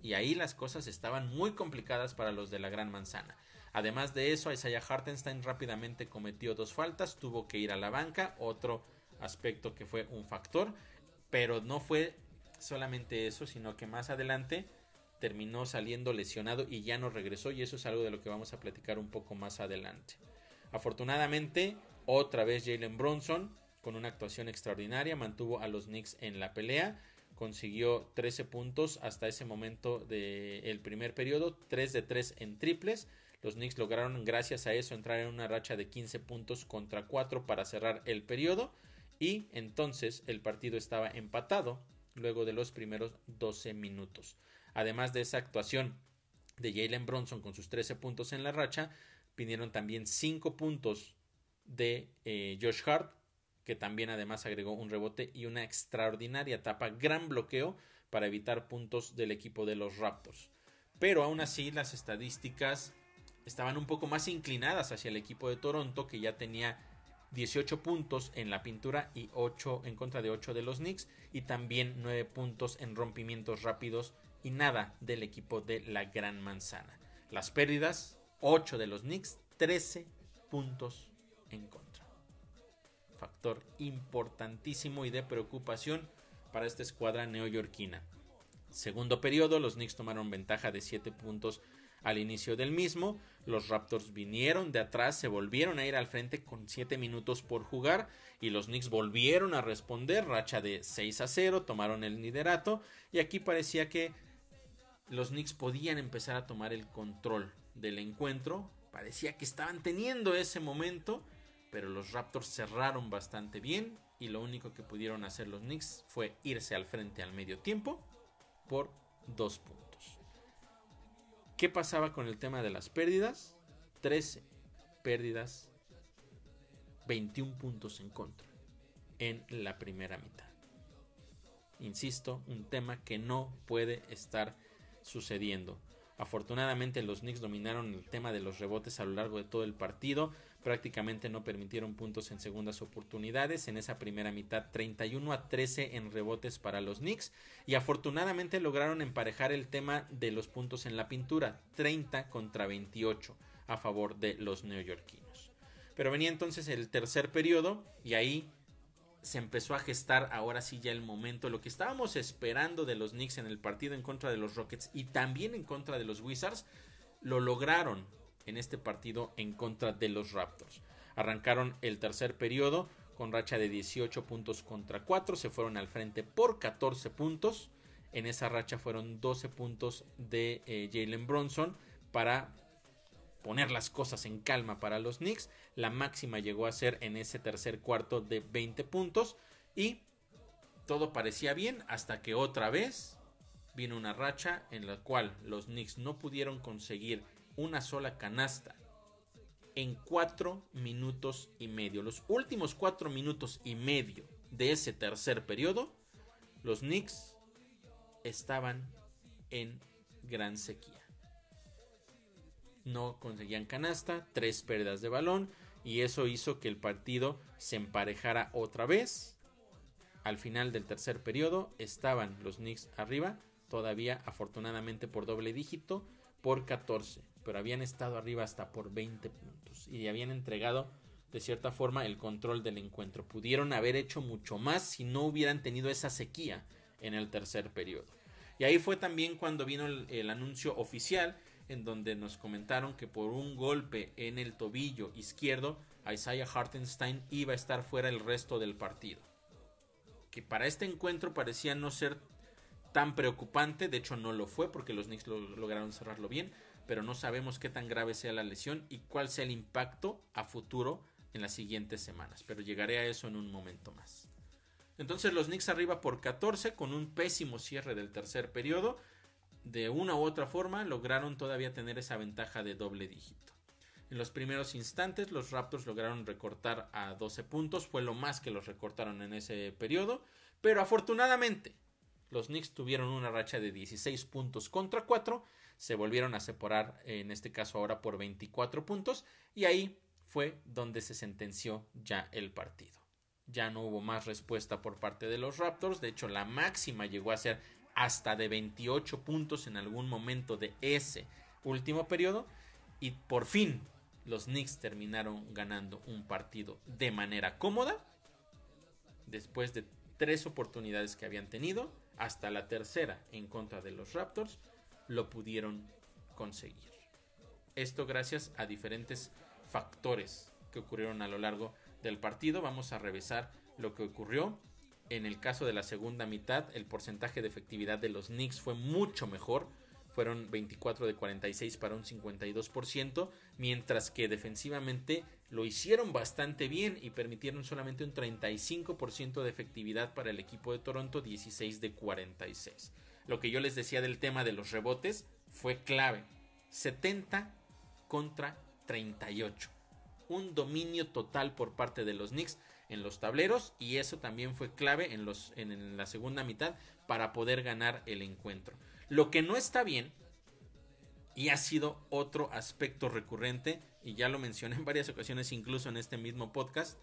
y ahí las cosas estaban muy complicadas para los de la Gran Manzana. Además de eso, Isaiah Hartenstein rápidamente cometió dos faltas, tuvo que ir a la banca, otro aspecto que fue un factor, pero no fue solamente eso, sino que más adelante terminó saliendo lesionado y ya no regresó y eso es algo de lo que vamos a platicar un poco más adelante. Afortunadamente, otra vez Jalen Bronson con una actuación extraordinaria mantuvo a los Knicks en la pelea, consiguió 13 puntos hasta ese momento del primer periodo, 3 de 3 en triples. Los Knicks lograron gracias a eso entrar en una racha de 15 puntos contra 4 para cerrar el periodo y entonces el partido estaba empatado luego de los primeros 12 minutos. Además de esa actuación de Jalen Bronson con sus 13 puntos en la racha, vinieron también 5 puntos de eh, Josh Hart, que también además agregó un rebote y una extraordinaria tapa, gran bloqueo para evitar puntos del equipo de los Raptors. Pero aún así las estadísticas estaban un poco más inclinadas hacia el equipo de Toronto, que ya tenía 18 puntos en la pintura y 8 en contra de 8 de los Knicks y también 9 puntos en rompimientos rápidos y nada del equipo de la Gran Manzana. Las pérdidas, 8 de los Knicks, 13 puntos en contra. Factor importantísimo y de preocupación para esta escuadra neoyorquina. Segundo periodo, los Knicks tomaron ventaja de 7 puntos al inicio del mismo. Los Raptors vinieron de atrás, se volvieron a ir al frente con 7 minutos por jugar y los Knicks volvieron a responder, racha de 6 a 0, tomaron el liderato y aquí parecía que los Knicks podían empezar a tomar el control del encuentro. Parecía que estaban teniendo ese momento, pero los Raptors cerraron bastante bien y lo único que pudieron hacer los Knicks fue irse al frente al medio tiempo por dos puntos. ¿Qué pasaba con el tema de las pérdidas? 13 pérdidas, 21 puntos en contra en la primera mitad. Insisto, un tema que no puede estar sucediendo. Afortunadamente los Knicks dominaron el tema de los rebotes a lo largo de todo el partido, prácticamente no permitieron puntos en segundas oportunidades, en esa primera mitad 31 a 13 en rebotes para los Knicks y afortunadamente lograron emparejar el tema de los puntos en la pintura, 30 contra 28 a favor de los neoyorquinos. Pero venía entonces el tercer periodo y ahí se empezó a gestar ahora sí ya el momento, lo que estábamos esperando de los Knicks en el partido en contra de los Rockets y también en contra de los Wizards, lo lograron en este partido en contra de los Raptors. Arrancaron el tercer periodo con racha de 18 puntos contra 4, se fueron al frente por 14 puntos. En esa racha fueron 12 puntos de eh, Jalen Bronson para poner las cosas en calma para los Knicks. La máxima llegó a ser en ese tercer cuarto de 20 puntos y todo parecía bien hasta que otra vez vino una racha en la cual los Knicks no pudieron conseguir una sola canasta en cuatro minutos y medio. Los últimos cuatro minutos y medio de ese tercer periodo, los Knicks estaban en gran sequía no conseguían canasta, tres pérdidas de balón y eso hizo que el partido se emparejara otra vez. Al final del tercer periodo estaban los Knicks arriba, todavía afortunadamente por doble dígito, por 14, pero habían estado arriba hasta por 20 puntos y habían entregado de cierta forma el control del encuentro. Pudieron haber hecho mucho más si no hubieran tenido esa sequía en el tercer periodo. Y ahí fue también cuando vino el, el anuncio oficial en donde nos comentaron que por un golpe en el tobillo izquierdo, Isaiah Hartenstein iba a estar fuera el resto del partido. Que para este encuentro parecía no ser tan preocupante, de hecho no lo fue porque los Knicks lograron cerrarlo bien, pero no sabemos qué tan grave sea la lesión y cuál sea el impacto a futuro en las siguientes semanas, pero llegaré a eso en un momento más. Entonces los Knicks arriba por 14 con un pésimo cierre del tercer periodo de una u otra forma lograron todavía tener esa ventaja de doble dígito. En los primeros instantes los Raptors lograron recortar a 12 puntos, fue lo más que los recortaron en ese periodo, pero afortunadamente los Knicks tuvieron una racha de 16 puntos contra 4, se volvieron a separar en este caso ahora por 24 puntos y ahí fue donde se sentenció ya el partido. Ya no hubo más respuesta por parte de los Raptors, de hecho la máxima llegó a ser hasta de 28 puntos en algún momento de ese último periodo. Y por fin los Knicks terminaron ganando un partido de manera cómoda. Después de tres oportunidades que habían tenido, hasta la tercera en contra de los Raptors, lo pudieron conseguir. Esto gracias a diferentes factores que ocurrieron a lo largo del partido. Vamos a revisar lo que ocurrió en el caso de la segunda mitad, el porcentaje de efectividad de los Knicks fue mucho mejor. Fueron 24 de 46 para un 52%, mientras que defensivamente lo hicieron bastante bien y permitieron solamente un 35% de efectividad para el equipo de Toronto, 16 de 46. Lo que yo les decía del tema de los rebotes fue clave. 70 contra 38. Un dominio total por parte de los Knicks en los tableros y eso también fue clave en, los, en la segunda mitad para poder ganar el encuentro. Lo que no está bien y ha sido otro aspecto recurrente y ya lo mencioné en varias ocasiones, incluso en este mismo podcast,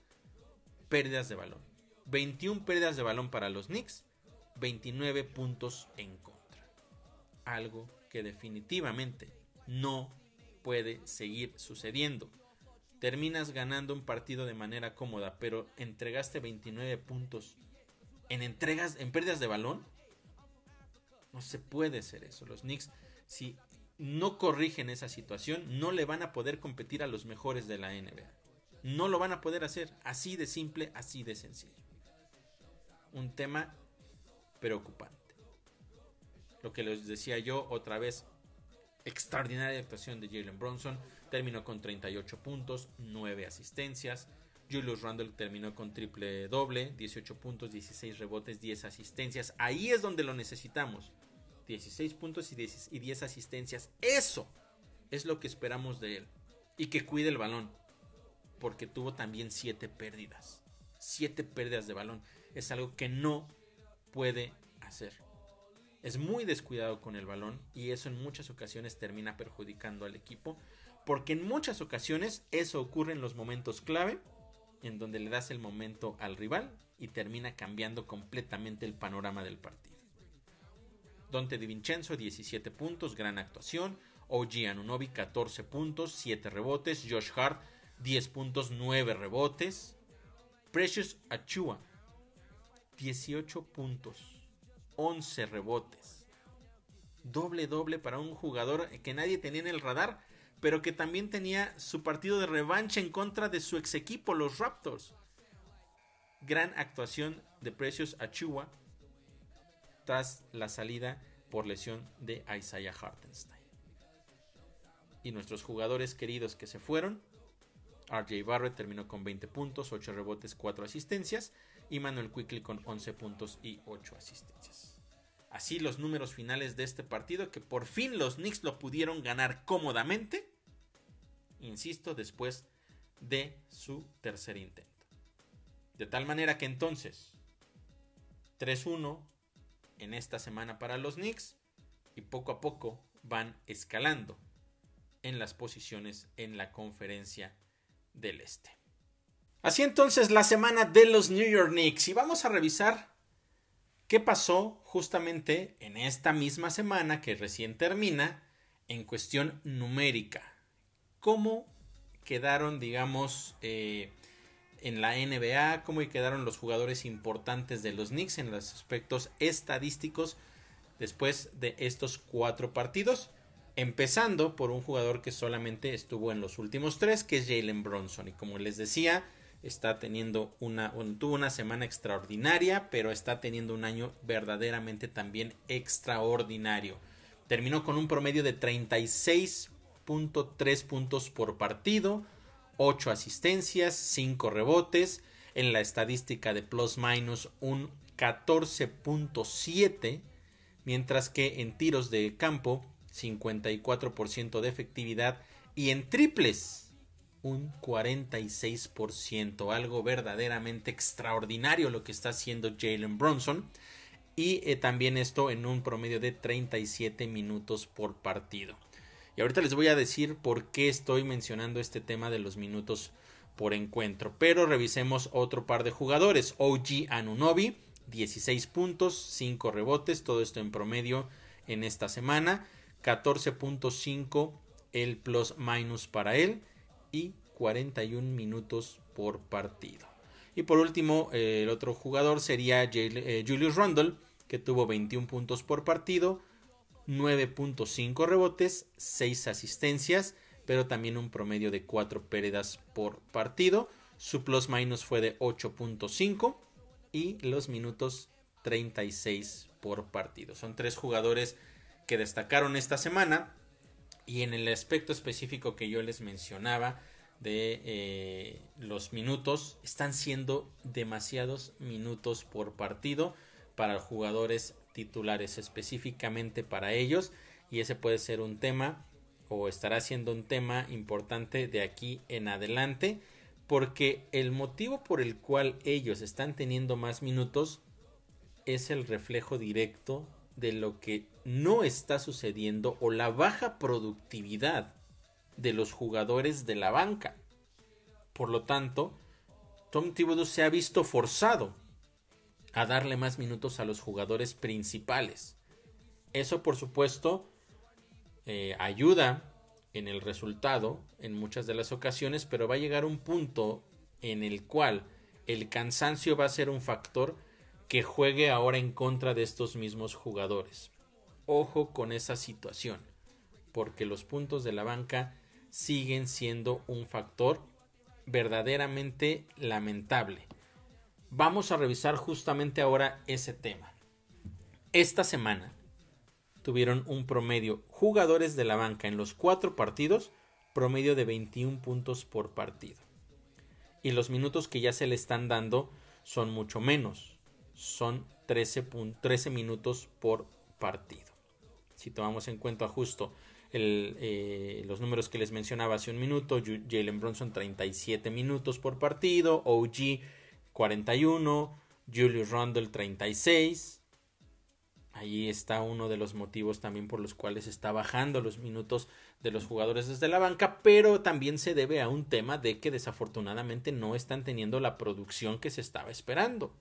pérdidas de balón. 21 pérdidas de balón para los Knicks, 29 puntos en contra. Algo que definitivamente no puede seguir sucediendo. Terminas ganando un partido de manera cómoda, pero entregaste 29 puntos en entregas, en pérdidas de balón. No se puede hacer eso. Los Knicks, si no corrigen esa situación, no le van a poder competir a los mejores de la NBA. No lo van a poder hacer. Así de simple, así de sencillo. Un tema preocupante. Lo que les decía yo otra vez, extraordinaria actuación de Jalen Bronson. Terminó con 38 puntos, 9 asistencias. Julius Randle terminó con triple doble, 18 puntos, 16 rebotes, 10 asistencias. Ahí es donde lo necesitamos. 16 puntos y 10, y 10 asistencias. Eso es lo que esperamos de él. Y que cuide el balón. Porque tuvo también 7 pérdidas. 7 pérdidas de balón. Es algo que no puede hacer. Es muy descuidado con el balón y eso en muchas ocasiones termina perjudicando al equipo. Porque en muchas ocasiones eso ocurre en los momentos clave. En donde le das el momento al rival y termina cambiando completamente el panorama del partido. Dante Di Vincenzo 17 puntos, gran actuación. OG Anunobi 14 puntos, 7 rebotes. Josh Hart 10 puntos, 9 rebotes. Precious Achua 18 puntos, 11 rebotes. Doble doble para un jugador que nadie tenía en el radar, pero que también tenía su partido de revancha en contra de su ex equipo, los Raptors. Gran actuación de Precious Achua tras la salida por lesión de Isaiah Hartenstein. Y nuestros jugadores queridos que se fueron, RJ Barrett terminó con 20 puntos, 8 rebotes, 4 asistencias, y Manuel Quickly con 11 puntos y 8 asistencias. Así los números finales de este partido, que por fin los Knicks lo pudieron ganar cómodamente, insisto, después de su tercer intento. De tal manera que entonces, 3-1 en esta semana para los Knicks y poco a poco van escalando en las posiciones en la conferencia del este. Así entonces la semana de los New York Knicks y vamos a revisar qué pasó justamente en esta misma semana que recién termina en cuestión numérica. ¿Cómo quedaron, digamos, eh, en la NBA, cómo quedaron los jugadores importantes de los Knicks en los aspectos estadísticos después de estos cuatro partidos. Empezando por un jugador que solamente estuvo en los últimos tres, que es Jalen Bronson. Y como les decía, está teniendo una, tuvo una semana extraordinaria, pero está teniendo un año verdaderamente también extraordinario. Terminó con un promedio de 36.3 puntos por partido, 8 asistencias, 5 rebotes. En la estadística de plus minus un 14.7, mientras que en tiros de campo 54% de efectividad y en triples un 46%, algo verdaderamente extraordinario lo que está haciendo Jalen Bronson y eh, también esto en un promedio de 37 minutos por partido. Y ahorita les voy a decir por qué estoy mencionando este tema de los minutos por encuentro. Pero revisemos otro par de jugadores. OG Anunobi, 16 puntos, 5 rebotes, todo esto en promedio en esta semana. 14.5 el plus minus para él y 41 minutos por partido. Y por último, el otro jugador sería eh, Julius Randle, que tuvo 21 puntos por partido, 9.5 rebotes, 6 asistencias, pero también un promedio de 4 pérdidas por partido. Su plus minus fue de 8.5 y los minutos 36 por partido. Son tres jugadores que destacaron esta semana y en el aspecto específico que yo les mencionaba de eh, los minutos, están siendo demasiados minutos por partido para jugadores titulares específicamente para ellos y ese puede ser un tema o estará siendo un tema importante de aquí en adelante porque el motivo por el cual ellos están teniendo más minutos es el reflejo directo de lo que no está sucediendo o la baja productividad de los jugadores de la banca. Por lo tanto, Tom Thibodeau se ha visto forzado a darle más minutos a los jugadores principales. Eso, por supuesto, eh, ayuda en el resultado en muchas de las ocasiones, pero va a llegar un punto en el cual el cansancio va a ser un factor que juegue ahora en contra de estos mismos jugadores. Ojo con esa situación, porque los puntos de la banca siguen siendo un factor verdaderamente lamentable. Vamos a revisar justamente ahora ese tema. Esta semana tuvieron un promedio jugadores de la banca en los cuatro partidos, promedio de 21 puntos por partido. Y los minutos que ya se le están dando son mucho menos, son 13, 13 minutos por partido. Si tomamos en cuenta justo eh, los números que les mencionaba hace un minuto, Jalen Bronson 37 minutos por partido, OG 41, Julius Randle 36. Ahí está uno de los motivos también por los cuales está bajando los minutos de los jugadores desde la banca, pero también se debe a un tema de que desafortunadamente no están teniendo la producción que se estaba esperando.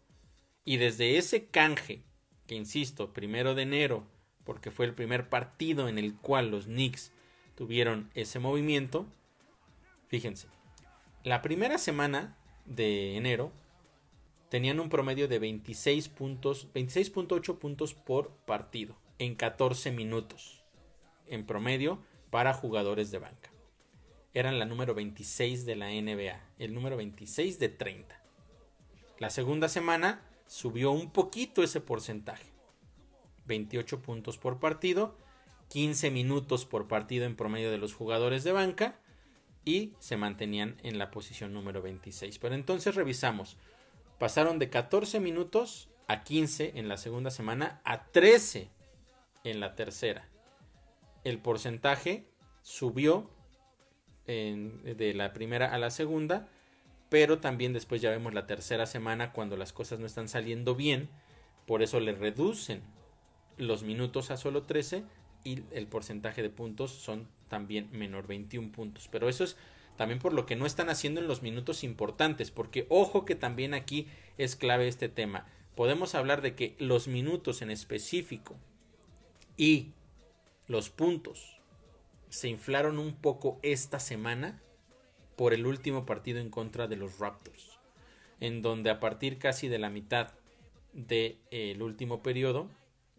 Y desde ese canje, que insisto, primero de enero, porque fue el primer partido en el cual los Knicks tuvieron ese movimiento. Fíjense, la primera semana de enero tenían un promedio de 26 puntos, 26.8 puntos por partido en 14 minutos en promedio para jugadores de banca. Eran la número 26 de la NBA, el número 26 de 30. La segunda semana subió un poquito ese porcentaje 28 puntos por partido, 15 minutos por partido en promedio de los jugadores de banca y se mantenían en la posición número 26. Pero entonces revisamos, pasaron de 14 minutos a 15 en la segunda semana a 13 en la tercera. El porcentaje subió de la primera a la segunda, pero también después ya vemos la tercera semana cuando las cosas no están saliendo bien, por eso le reducen los minutos a solo 13 y el porcentaje de puntos son también menor, 21 puntos. Pero eso es también por lo que no están haciendo en los minutos importantes, porque ojo que también aquí es clave este tema. Podemos hablar de que los minutos en específico y los puntos se inflaron un poco esta semana por el último partido en contra de los Raptors, en donde a partir casi de la mitad del eh, último periodo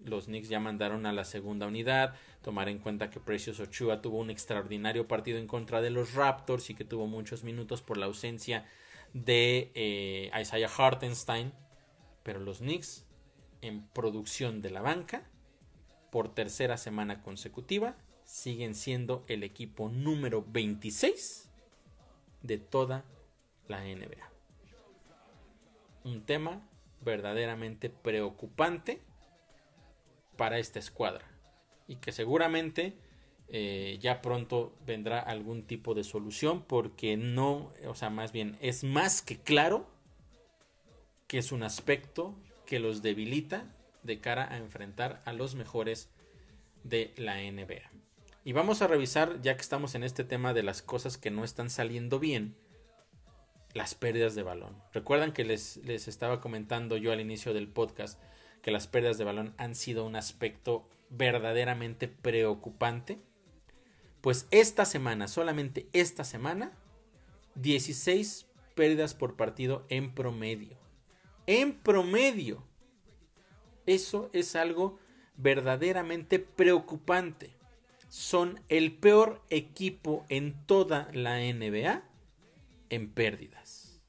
los Knicks ya mandaron a la segunda unidad. Tomar en cuenta que Precious Ochua tuvo un extraordinario partido en contra de los Raptors y que tuvo muchos minutos por la ausencia de eh, Isaiah Hartenstein. Pero los Knicks, en producción de la banca, por tercera semana consecutiva, siguen siendo el equipo número 26 de toda la NBA. Un tema verdaderamente preocupante para esta escuadra y que seguramente eh, ya pronto vendrá algún tipo de solución porque no, o sea, más bien es más que claro que es un aspecto que los debilita de cara a enfrentar a los mejores de la NBA. Y vamos a revisar, ya que estamos en este tema de las cosas que no están saliendo bien, las pérdidas de balón. Recuerdan que les, les estaba comentando yo al inicio del podcast que las pérdidas de balón han sido un aspecto verdaderamente preocupante. Pues esta semana, solamente esta semana, 16 pérdidas por partido en promedio. En promedio. Eso es algo verdaderamente preocupante. Son el peor equipo en toda la NBA en pérdidas.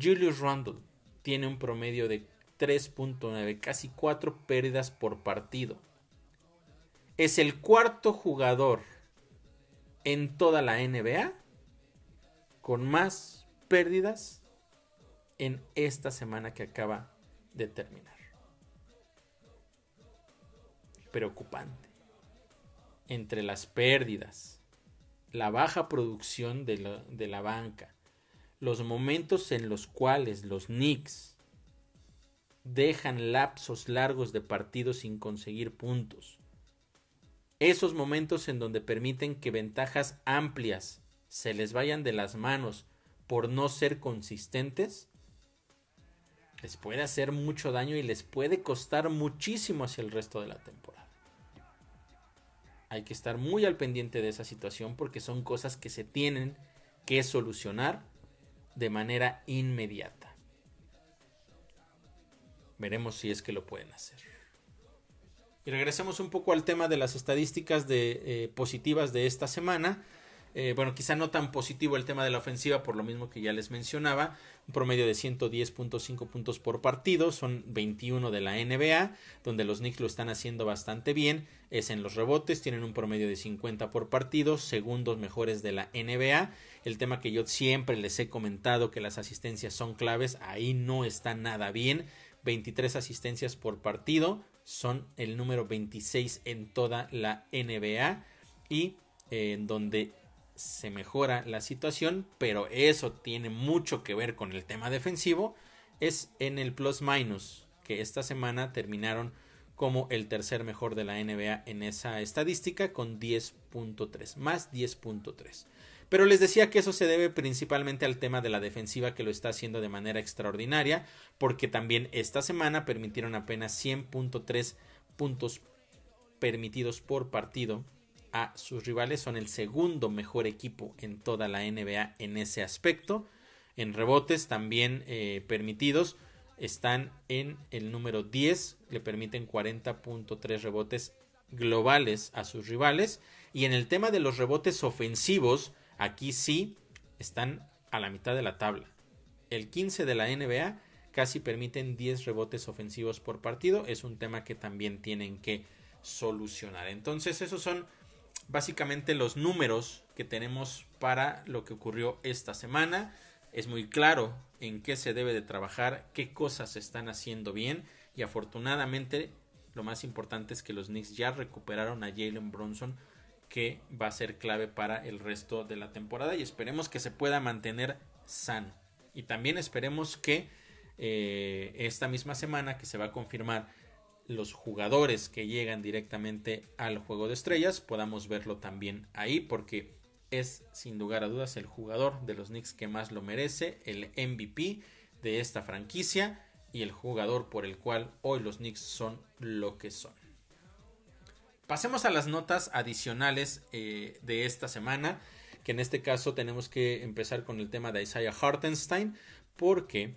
Julius Randle tiene un promedio de 3.9, casi 4 pérdidas por partido. Es el cuarto jugador en toda la NBA con más pérdidas en esta semana que acaba de terminar. Preocupante. Entre las pérdidas, la baja producción de la, de la banca, los momentos en los cuales los Knicks dejan lapsos largos de partidos sin conseguir puntos. esos momentos en donde permiten que ventajas amplias se les vayan de las manos por no ser consistentes, les puede hacer mucho daño y les puede costar muchísimo hacia el resto de la temporada. Hay que estar muy al pendiente de esa situación porque son cosas que se tienen que solucionar de manera inmediata. Veremos si es que lo pueden hacer. Y regresemos un poco al tema de las estadísticas de, eh, positivas de esta semana. Eh, bueno, quizá no tan positivo el tema de la ofensiva, por lo mismo que ya les mencionaba. Un promedio de 110.5 puntos por partido, son 21 de la NBA, donde los Knicks lo están haciendo bastante bien. Es en los rebotes, tienen un promedio de 50 por partido, segundos mejores de la NBA. El tema que yo siempre les he comentado que las asistencias son claves, ahí no está nada bien. 23 asistencias por partido, son el número 26 en toda la NBA y eh, en donde se mejora la situación, pero eso tiene mucho que ver con el tema defensivo, es en el plus minus, que esta semana terminaron como el tercer mejor de la NBA en esa estadística con 10.3, más 10.3. Pero les decía que eso se debe principalmente al tema de la defensiva que lo está haciendo de manera extraordinaria, porque también esta semana permitieron apenas 100.3 puntos permitidos por partido a sus rivales. Son el segundo mejor equipo en toda la NBA en ese aspecto. En rebotes también eh, permitidos están en el número 10, le permiten 40.3 rebotes globales a sus rivales. Y en el tema de los rebotes ofensivos, Aquí sí están a la mitad de la tabla. El 15 de la NBA casi permiten 10 rebotes ofensivos por partido. Es un tema que también tienen que solucionar. Entonces esos son básicamente los números que tenemos para lo que ocurrió esta semana. Es muy claro en qué se debe de trabajar, qué cosas se están haciendo bien y afortunadamente lo más importante es que los Knicks ya recuperaron a Jalen Bronson que va a ser clave para el resto de la temporada y esperemos que se pueda mantener sano. Y también esperemos que eh, esta misma semana que se va a confirmar los jugadores que llegan directamente al juego de estrellas, podamos verlo también ahí porque es sin lugar a dudas el jugador de los Knicks que más lo merece, el MVP de esta franquicia y el jugador por el cual hoy los Knicks son lo que son. Pasemos a las notas adicionales eh, de esta semana, que en este caso tenemos que empezar con el tema de Isaiah Hartenstein, porque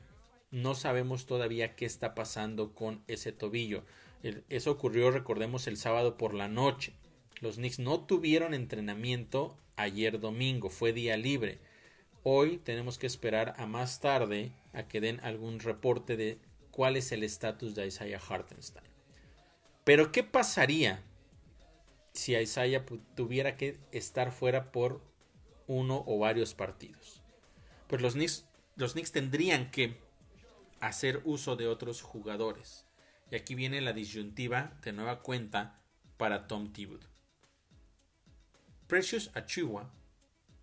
no sabemos todavía qué está pasando con ese tobillo. eso ocurrió, recordemos, el sábado por la noche. Los Knicks no tuvieron entrenamiento ayer domingo, fue día libre. Hoy tenemos que esperar a más tarde a que den algún reporte de cuál es el estatus de Isaiah Hartenstein. Pero ¿qué pasaría si Isaiah tuviera que estar fuera por uno o varios partidos. Pues los Knicks, tendrían que hacer uso de otros jugadores. Y aquí viene la disyuntiva de nueva cuenta para Tom Thibodeau. Precious Achiuwa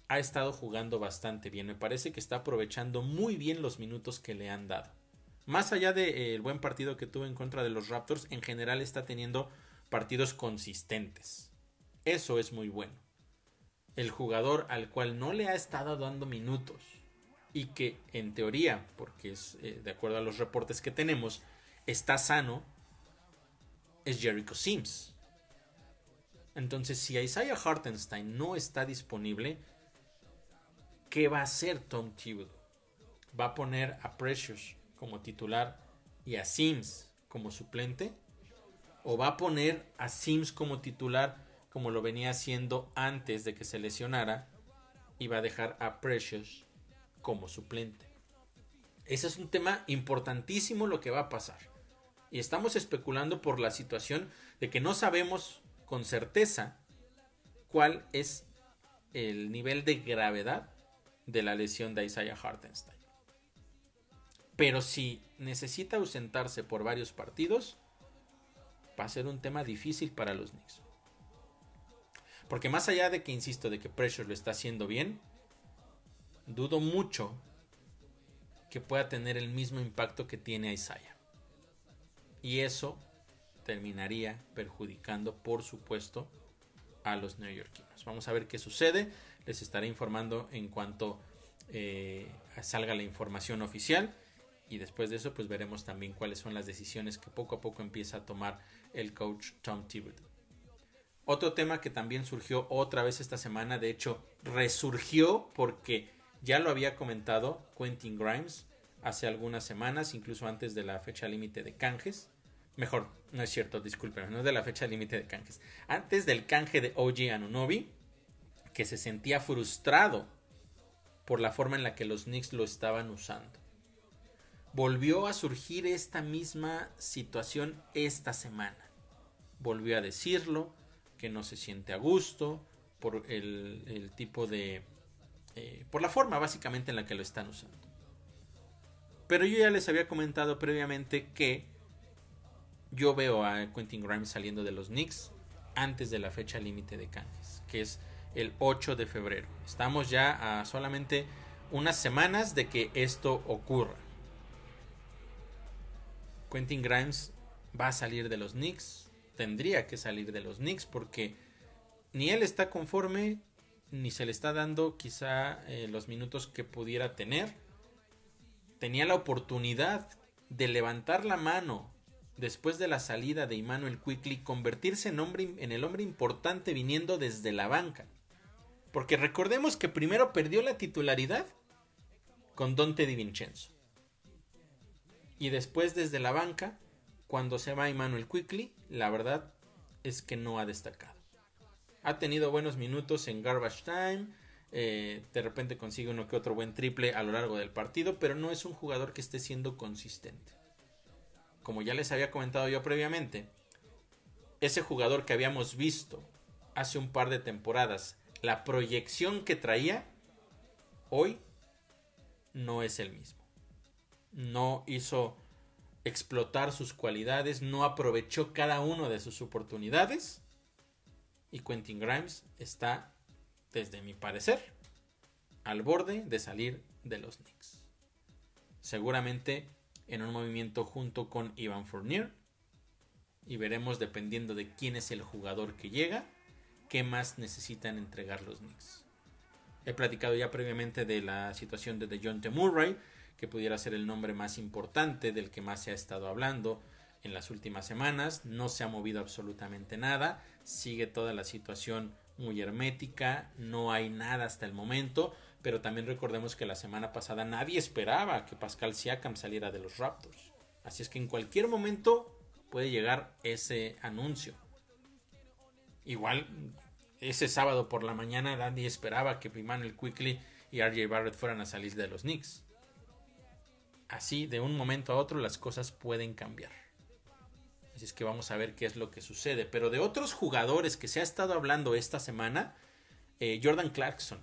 ha estado jugando bastante bien. Me parece que está aprovechando muy bien los minutos que le han dado. Más allá del de, eh, buen partido que tuvo en contra de los Raptors, en general está teniendo partidos consistentes. Eso es muy bueno. El jugador al cual no le ha estado dando minutos y que en teoría, porque es eh, de acuerdo a los reportes que tenemos, está sano, es Jericho Sims. Entonces, si Isaiah Hartenstein no está disponible, ¿qué va a hacer Tom Thibodeau? ¿Va a poner a Precious como titular y a Sims como suplente? O va a poner a Sims como titular como lo venía haciendo antes de que se lesionara y va a dejar a Precious como suplente. Ese es un tema importantísimo lo que va a pasar. Y estamos especulando por la situación de que no sabemos con certeza cuál es el nivel de gravedad de la lesión de Isaiah Hartenstein. Pero si necesita ausentarse por varios partidos, va a ser un tema difícil para los Knicks. Porque más allá de que, insisto, de que Pressure lo está haciendo bien, dudo mucho que pueda tener el mismo impacto que tiene Isaiah. Y eso terminaría perjudicando, por supuesto, a los neoyorquinos. Vamos a ver qué sucede. Les estaré informando en cuanto eh, salga la información oficial. Y después de eso, pues veremos también cuáles son las decisiones que poco a poco empieza a tomar el coach Tom Thibodeau. Otro tema que también surgió otra vez esta semana, de hecho, resurgió porque ya lo había comentado Quentin Grimes hace algunas semanas, incluso antes de la fecha límite de canjes. Mejor, no es cierto, disculpen, no es de la fecha límite de canjes. Antes del canje de OG Anunobi, que se sentía frustrado por la forma en la que los Knicks lo estaban usando. Volvió a surgir esta misma situación esta semana. Volvió a decirlo, que no se siente a gusto, por el, tipo de... Eh, por la forma básicamente en la que lo están usando. Pero yo ya les había comentado previamente que yo veo a Quentin Grimes saliendo de los Knicks antes de la fecha límite de canjes, que es el 8 de febrero. Estamos ya a solamente unas semanas de que esto ocurra. Quentin Grimes va a salir de los Knicks, tendría que salir de los Knicks porque ni él está conforme ni se le está dando quizá eh, los minutos que pudiera tener. Tenía la oportunidad de levantar la mano después de la salida de Emmanuel Quickly, convertirse en, hombre, en el hombre importante viniendo desde la banca. Porque recordemos que primero perdió la titularidad con Dante Di Vincenzo. Y después desde la banca, cuando se va Emmanuel Quickly, la verdad es que no ha destacado. Ha tenido buenos minutos en Garbage Time, eh, de repente consigue uno que otro buen triple a lo largo del partido, pero no es un jugador que esté siendo consistente. Como ya les había comentado yo previamente, ese jugador que habíamos visto hace un par de temporadas la proyección que traía hoy no es el mismo. No hizo explotar sus cualidades, no aprovechó cada una de sus oportunidades. Y Quentin Grimes está, desde mi parecer, al borde de salir de los Knicks. Seguramente en un movimiento junto con Ivan Fournier. Y veremos, dependiendo de quién es el jugador que llega, qué más necesitan entregar los Knicks. He platicado ya previamente de la situación de John T. Murray, que pudiera ser el nombre más importante del que más se ha estado hablando en las últimas semanas. No se ha movido absolutamente nada. Sigue toda la situación muy hermética. No hay nada hasta el momento. Pero también recordemos que la semana pasada nadie esperaba que Pascal Siakam saliera de los Raptors. Así es que en cualquier momento puede llegar ese anuncio. Igual ese sábado por la mañana nadie esperaba que Emmanuel Quickly y RJ Barrett fueran a salir de los Knicks. Así, de un momento a otro, las cosas pueden cambiar. Así es que vamos a ver qué es lo que sucede. Pero de otros jugadores que se ha estado hablando esta semana, eh, Jordan Clarkson,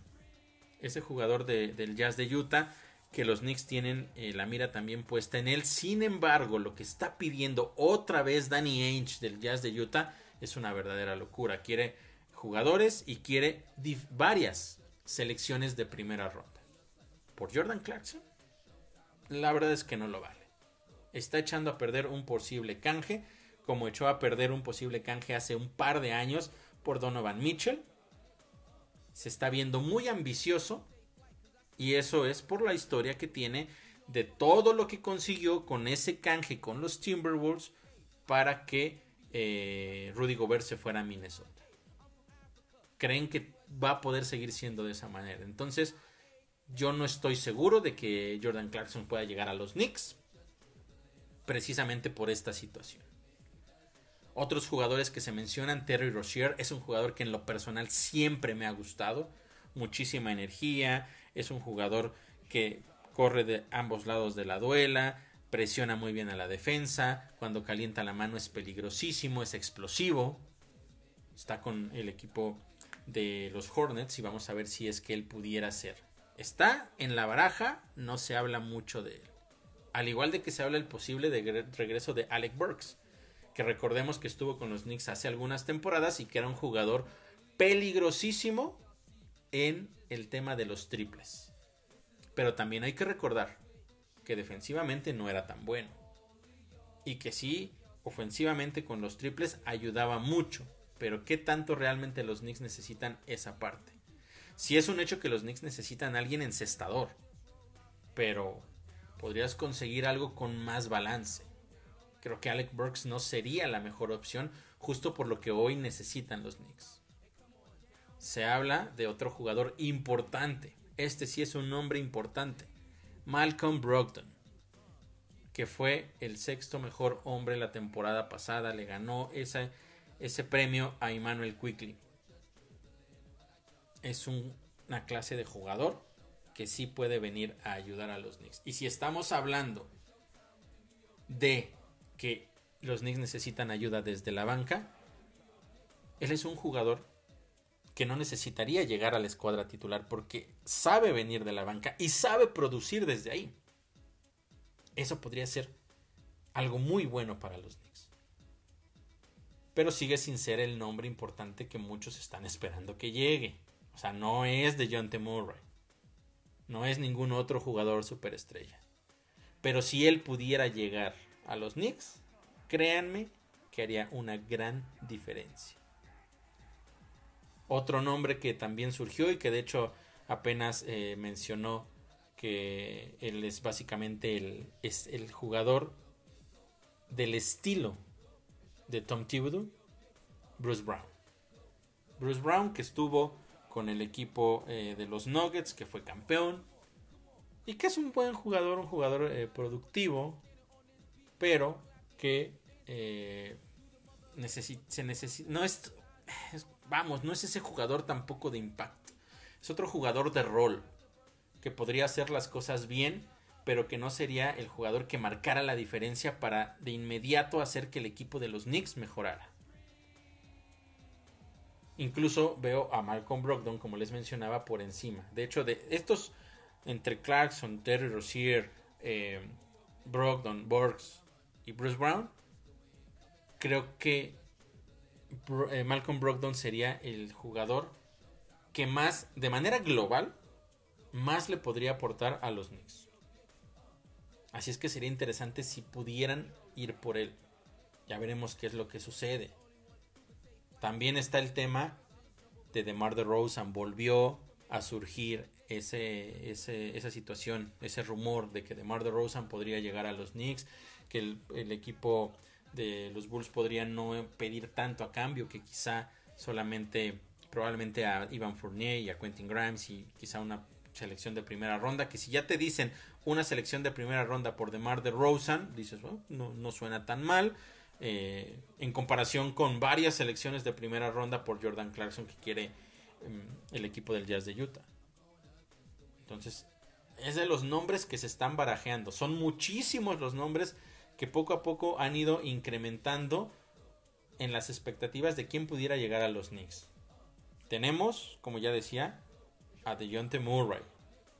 ese jugador del Jazz de Utah, que los Knicks tienen eh, la mira también puesta en él. Sin embargo, lo que está pidiendo otra vez Danny Ainge del Jazz de Utah es una verdadera locura. Quiere jugadores y quiere varias selecciones de primera ronda. ¿Por Jordan Clarkson? La verdad es que no lo vale. Está echando a perder un posible canje, como echó a perder un posible canje hace un par de años por Donovan Mitchell. Se está viendo muy ambicioso y eso es por la historia que tiene de todo lo que consiguió con ese canje con los Timberwolves para que eh, Rudy Gobert se fuera a Minnesota. Creen que va a poder seguir siendo de esa manera. Entonces, yo no estoy seguro de que Jordan Clarkson pueda llegar a los Knicks. Precisamente por esta situación. Otros jugadores que se mencionan, Terry Rozier es un jugador que en lo personal siempre me ha gustado. Muchísima energía. Es un jugador que corre de ambos lados de la duela presiona muy bien a la defensa, cuando calienta la mano es peligrosísimo, es explosivo. Está con el equipo de los Hornets y vamos a ver si es que él pudiera ser. Está en la baraja, no se habla mucho de él. Al igual de que se habla el posible regreso de Alec Burks, que recordemos que estuvo con los Knicks hace algunas temporadas y que era un jugador peligrosísimo en el tema de los triples. Pero también hay que recordar que defensivamente no era tan bueno. Y que sí, ofensivamente con los triples ayudaba mucho pero ¿qué tanto realmente los Knicks necesitan esa parte? Si es un hecho que los Knicks necesitan a alguien encestador, pero podrías conseguir algo con más balance. Creo que Alec Burks no sería la mejor opción, justo por lo que hoy necesitan los Knicks. Se habla de otro jugador importante. Este sí es un nombre importante. Malcolm Brogdon, que fue el sexto mejor hombre la temporada pasada. Le ganó ese, ese premio a Emmanuel Quickly. Es una clase de jugador que sí puede venir a ayudar a los Knicks. Y si estamos hablando de que los Knicks necesitan ayuda desde la banca, él es un jugador que no necesitaría llegar a la escuadra titular porque sabe venir de la banca y sabe producir desde ahí. Eso podría ser algo muy bueno para los Knicks. Pero sigue sin ser el nombre importante que muchos están esperando que llegue. O sea, no es de John T. Murray. No es ningún otro jugador superestrella. Pero si él pudiera llegar a los Knicks, créanme que haría una gran diferencia. Otro nombre que también surgió y que de hecho apenas eh, mencionó que él es básicamente el, es el jugador del estilo de Tom Thibodeau, Bruce Brown. Bruce Brown que estuvo con el equipo eh, de los Nuggets, que fue campeón. Y que es un buen jugador, un jugador eh, productivo, pero que eh, se necesita. No es, Vamos, no es ese jugador tampoco de impacto. Es otro jugador de rol, que podría hacer las cosas bien, pero que no sería el jugador que marcara la diferencia para de inmediato hacer que el equipo de los Knicks mejorara. Incluso veo a Malcolm Brogdon, como les mencionaba, por encima. De hecho, de estos, entre Clarkson, Terry Rozier, eh, Brogdon, Burks y Bruce Brown, creo que eh, Malcolm Brogdon sería el jugador que más, de manera global, más le podría aportar a los Knicks. Así es que sería interesante si pudieran ir por él. Ya veremos qué es lo que sucede. También está el tema de DeMar DeRozan. Volvió a surgir ese, esa situación, ese rumor de que DeMar DeRozan podría llegar a los Knicks, que el, equipo de los Bulls podría no pedir tanto a cambio, que quizá solamente, probablemente a Ivan Fournier y a Quentin Grimes y quizá una selección de primera ronda, que si ya te dicen una selección de primera ronda por DeMar DeRozan, dices, no, no suena tan mal. Eh, en comparación con varias selecciones de primera ronda por Jordan Clarkson que quiere em, el equipo del Jazz de Utah. Entonces, es de los nombres que se están barajeando. Son muchísimos los nombres que poco a poco han ido incrementando en las expectativas de quién pudiera llegar a los Knicks. Tenemos, como ya decía, a DeJounte Murray.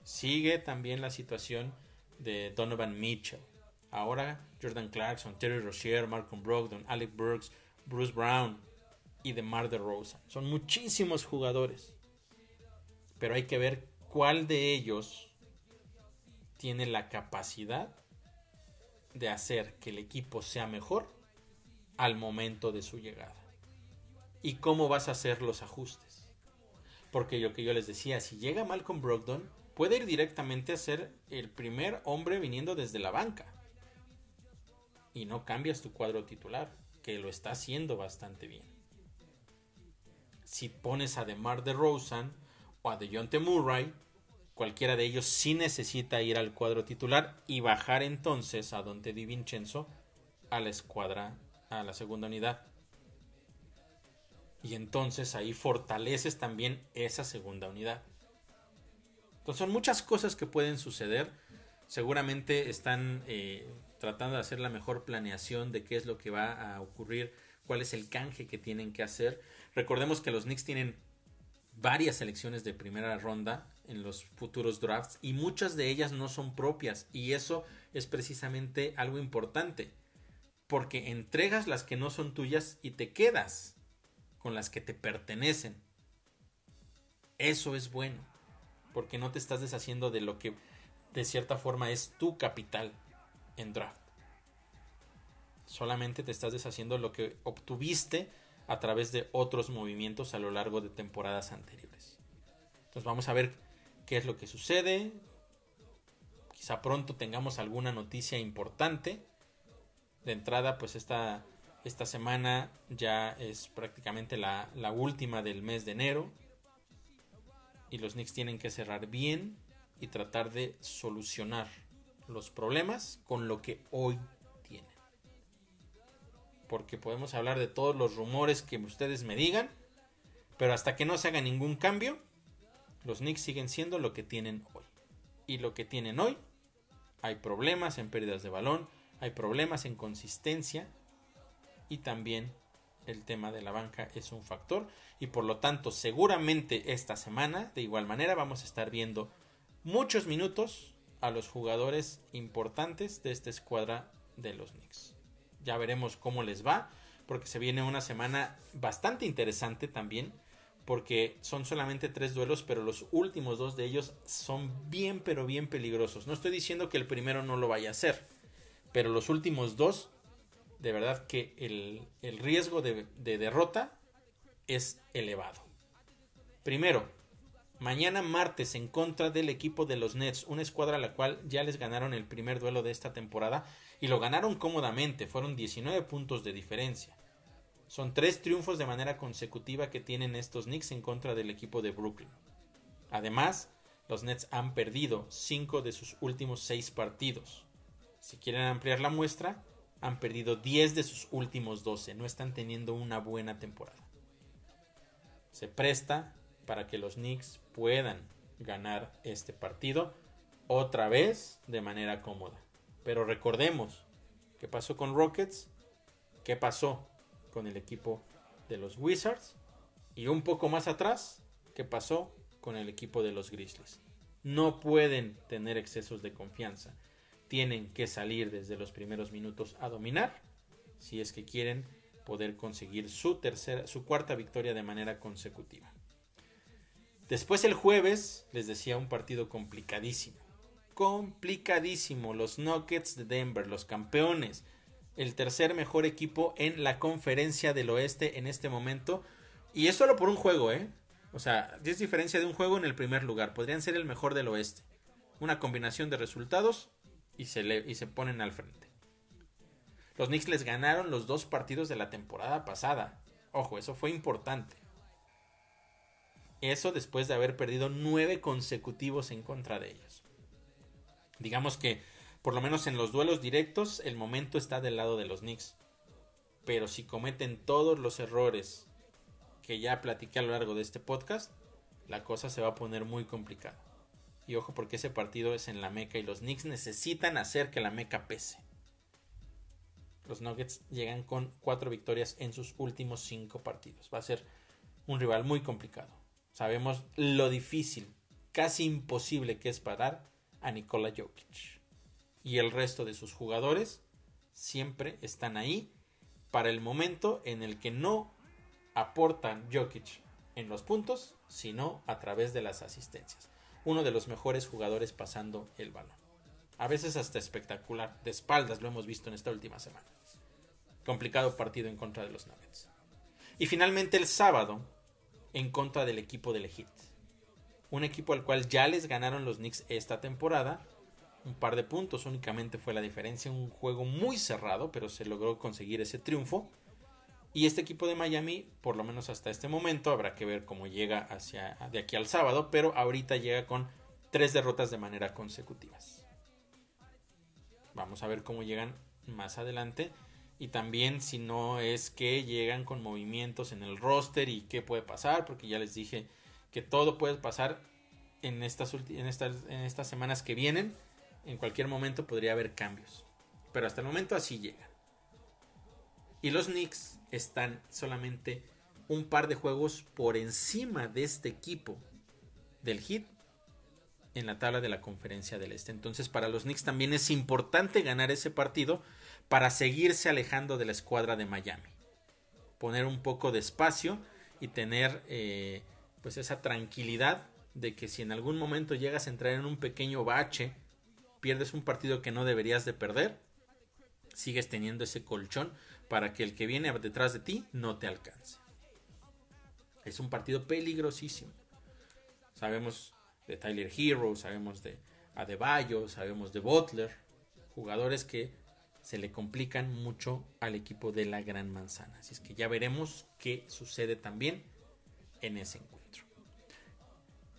Sigue también la situación de Donovan Mitchell. Ahora Jordan Clarkson, Terry Rozier, Malcolm Brogdon, Alec Burks, Bruce Brown y DeMar DeRozan. Son muchísimos jugadores. Pero hay que ver cuál de ellos tiene la capacidad de hacer que el equipo sea mejor al momento de su llegada. Y cómo vas a hacer los ajustes. Porque lo que yo les decía, si llega Malcolm Brogdon, puede ir directamente a ser el primer hombre viniendo desde la banca y no cambias tu cuadro titular, que lo está haciendo bastante bien. Si pones a DeMar DeRozan o a DeJounte Murray, cualquiera de ellos sí necesita ir al cuadro titular y bajar entonces a Dante Di Vincenzo a la escuadra, a la segunda unidad. Y entonces ahí fortaleces también esa segunda unidad. Entonces son muchas cosas que pueden suceder. Seguramente están eh, tratando de hacer la mejor planeación de qué es lo que va a ocurrir, cuál es el canje que tienen que hacer. Recordemos que los Knicks tienen varias selecciones de primera ronda en los futuros drafts y muchas de ellas no son propias y eso es precisamente algo importante porque entregas las que no son tuyas y te quedas con las que te pertenecen. Eso es bueno porque no te estás deshaciendo de lo que de cierta forma es tu capital en draft. Solamente te estás deshaciendo lo que obtuviste a través de otros movimientos a lo largo de temporadas anteriores. Entonces vamos a ver qué es lo que sucede. Quizá pronto tengamos alguna noticia importante. De entrada, pues esta, esta semana ya es prácticamente la, la última del mes de enero. Y los Knicks tienen que cerrar bien y tratar de solucionar los problemas con lo que hoy tienen. Porque podemos hablar de todos los rumores que ustedes me digan, pero hasta que no se haga ningún cambio, los Knicks siguen siendo lo que tienen hoy. Y lo que tienen hoy, hay problemas en pérdidas de balón, hay problemas en consistencia y también el tema de la banca es un factor y por lo tanto seguramente esta semana de igual manera vamos a estar viendo muchos minutos a los jugadores importantes de esta escuadra de los Knicks. Ya veremos cómo les va, porque se viene una semana bastante interesante también, porque son solamente tres duelos, pero los últimos dos de ellos son bien, pero bien peligrosos. No estoy diciendo que el primero no lo vaya a hacer, pero los últimos dos, de verdad que el, el riesgo de, de derrota es elevado. Primero, Mañana martes en contra del equipo de los Nets, una escuadra a la cual ya les ganaron el primer duelo de esta temporada y lo ganaron cómodamente, fueron 19 puntos de diferencia. Son tres triunfos de manera consecutiva que tienen estos Knicks en contra del equipo de Brooklyn. Además, los Nets han perdido 5 de sus últimos 6 partidos. Si quieren ampliar la muestra, han perdido 10 de sus últimos 12. No están teniendo una buena temporada. Se presta para que los Knicks puedan ganar este partido otra vez de manera cómoda. Pero recordemos qué pasó con Rockets, qué pasó con el equipo de los Wizards y un poco más atrás, qué pasó con el equipo de los Grizzlies. No pueden tener excesos de confianza. Tienen que salir desde los primeros minutos a dominar si es que quieren poder conseguir su tercera, su cuarta victoria de manera consecutiva. Después el jueves, les decía, un partido complicadísimo. Complicadísimo. Los Nuggets de Denver, los campeones. El tercer mejor equipo en la conferencia del oeste en este momento. Y es solo por un juego, ¿eh? O sea, es diferencia de un juego en el primer lugar. Podrían ser el mejor del oeste. Una combinación de resultados y se, le, y se ponen al frente. Los Knicks les ganaron los dos partidos de la temporada pasada. Ojo, eso fue importante. Eso después de haber perdido nueve consecutivos en contra de ellos. Digamos que, por lo menos en los duelos directos, el momento está del lado de los Knicks. Pero si cometen todos los errores que ya platiqué a lo largo de este podcast, la cosa se va a poner muy complicada. Y ojo porque ese partido es en la Meca y los Knicks necesitan hacer que la Meca pese. Los Nuggets llegan con cuatro victorias en sus últimos cinco partidos. Va a ser un rival muy complicado. Sabemos lo difícil, casi imposible que es parar a Nikola Jokic. Y el resto de sus jugadores siempre están ahí para el momento en el que no aportan Jokic en los puntos, sino a través de las asistencias. Uno de los mejores jugadores pasando el balón. A veces hasta espectacular. De espaldas lo hemos visto en esta última semana. Complicado partido en contra de los Nuggets. Y finalmente el sábado en contra del equipo del Heat. Un equipo al cual ya les ganaron los Knicks esta temporada. Un par de puntos únicamente fue la diferencia. Un juego muy cerrado, pero se logró conseguir ese triunfo. Y este equipo de Miami, por lo menos hasta este momento, habrá que ver cómo llega hacia de aquí al sábado, pero ahorita llega con tres derrotas de manera consecutivas. Vamos a ver cómo llegan más adelante y también si no es que llegan con movimientos en el roster y qué puede pasar, porque ya les dije que todo puede pasar en estas, en estas, en estas semanas que vienen. En cualquier momento podría haber cambios. Pero hasta el momento así llega. Y los Knicks están solamente un par de juegos por encima de este equipo del Heat en la tabla de la conferencia del Este. Entonces para los Knicks también es importante ganar ese partido para seguirse alejando de la escuadra de Miami. Poner un poco de espacio y tener eh, pues esa tranquilidad de que si en algún momento llegas a entrar en un pequeño bache, pierdes un partido que no deberías de perder, sigues teniendo ese colchón para que el que viene detrás de ti no te alcance. Es un partido peligrosísimo. Sabemos de Tyler Hero, sabemos de Adebayo, sabemos de Butler, jugadores que se le complican mucho al equipo de la Gran Manzana. Así es que ya veremos qué sucede también en ese encuentro.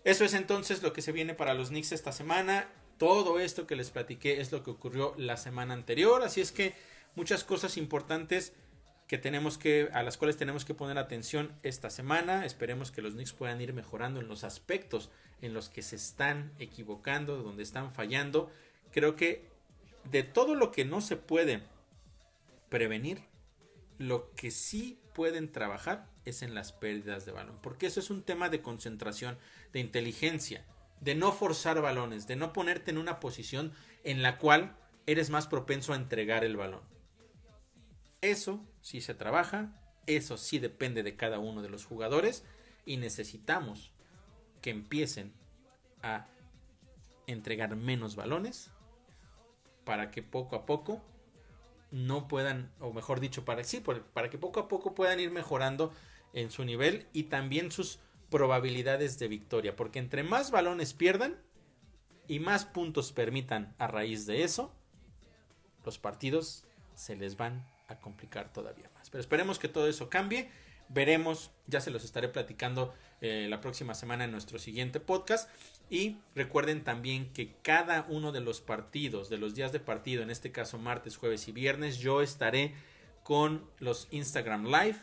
Eso es entonces lo que se viene para los Knicks esta semana. Todo esto que les platiqué es lo que ocurrió la semana anterior, así es que muchas cosas importantes que tenemos que a las cuales tenemos que poner atención esta semana. Esperemos que los Knicks puedan ir mejorando en los aspectos en los que se están equivocando, donde están fallando. Creo que de todo lo que no se puede prevenir, lo que sí pueden trabajar es en las pérdidas de balón, porque eso es un tema de concentración, de inteligencia, de no forzar balones, de no ponerte en una posición en la cual eres más propenso a entregar el balón. Eso sí se trabaja, eso sí depende de cada uno de los jugadores y necesitamos que empiecen a entregar menos balones para que poco a poco no puedan, o mejor dicho, para, sí, para que poco a poco puedan ir mejorando en su nivel y también sus probabilidades de victoria. Porque entre más balones pierdan y más puntos permitan a raíz de eso, los partidos se les van a complicar todavía más. Pero esperemos que todo eso cambie. Veremos, ya se los estaré platicando eh, la próxima semana en nuestro siguiente podcast. Y recuerden también que cada uno de los partidos, de los días de partido, en este caso martes, jueves y viernes, yo estaré con los Instagram Live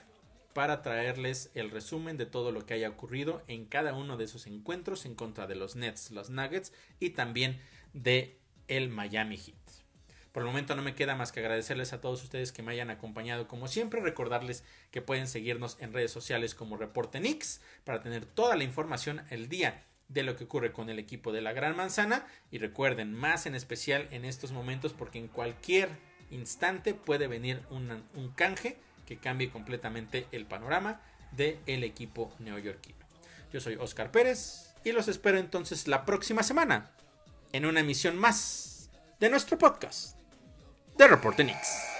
para traerles el resumen de todo lo que haya ocurrido en cada uno de esos encuentros en contra de los Nets, los Nuggets y también de el Miami Heat. Por el momento no me queda más que agradecerles a todos ustedes que me hayan acompañado como siempre, recordarles que pueden seguirnos en redes sociales como Reporte Nix para tener toda la información el día de lo que ocurre con el equipo de la Gran Manzana y recuerden más en especial en estos momentos porque en cualquier instante puede venir un canje que cambie completamente el panorama del el equipo neoyorquino. Yo soy Oscar Pérez y los espero entonces la próxima semana en una emisión más de nuestro podcast de Reporte Nix.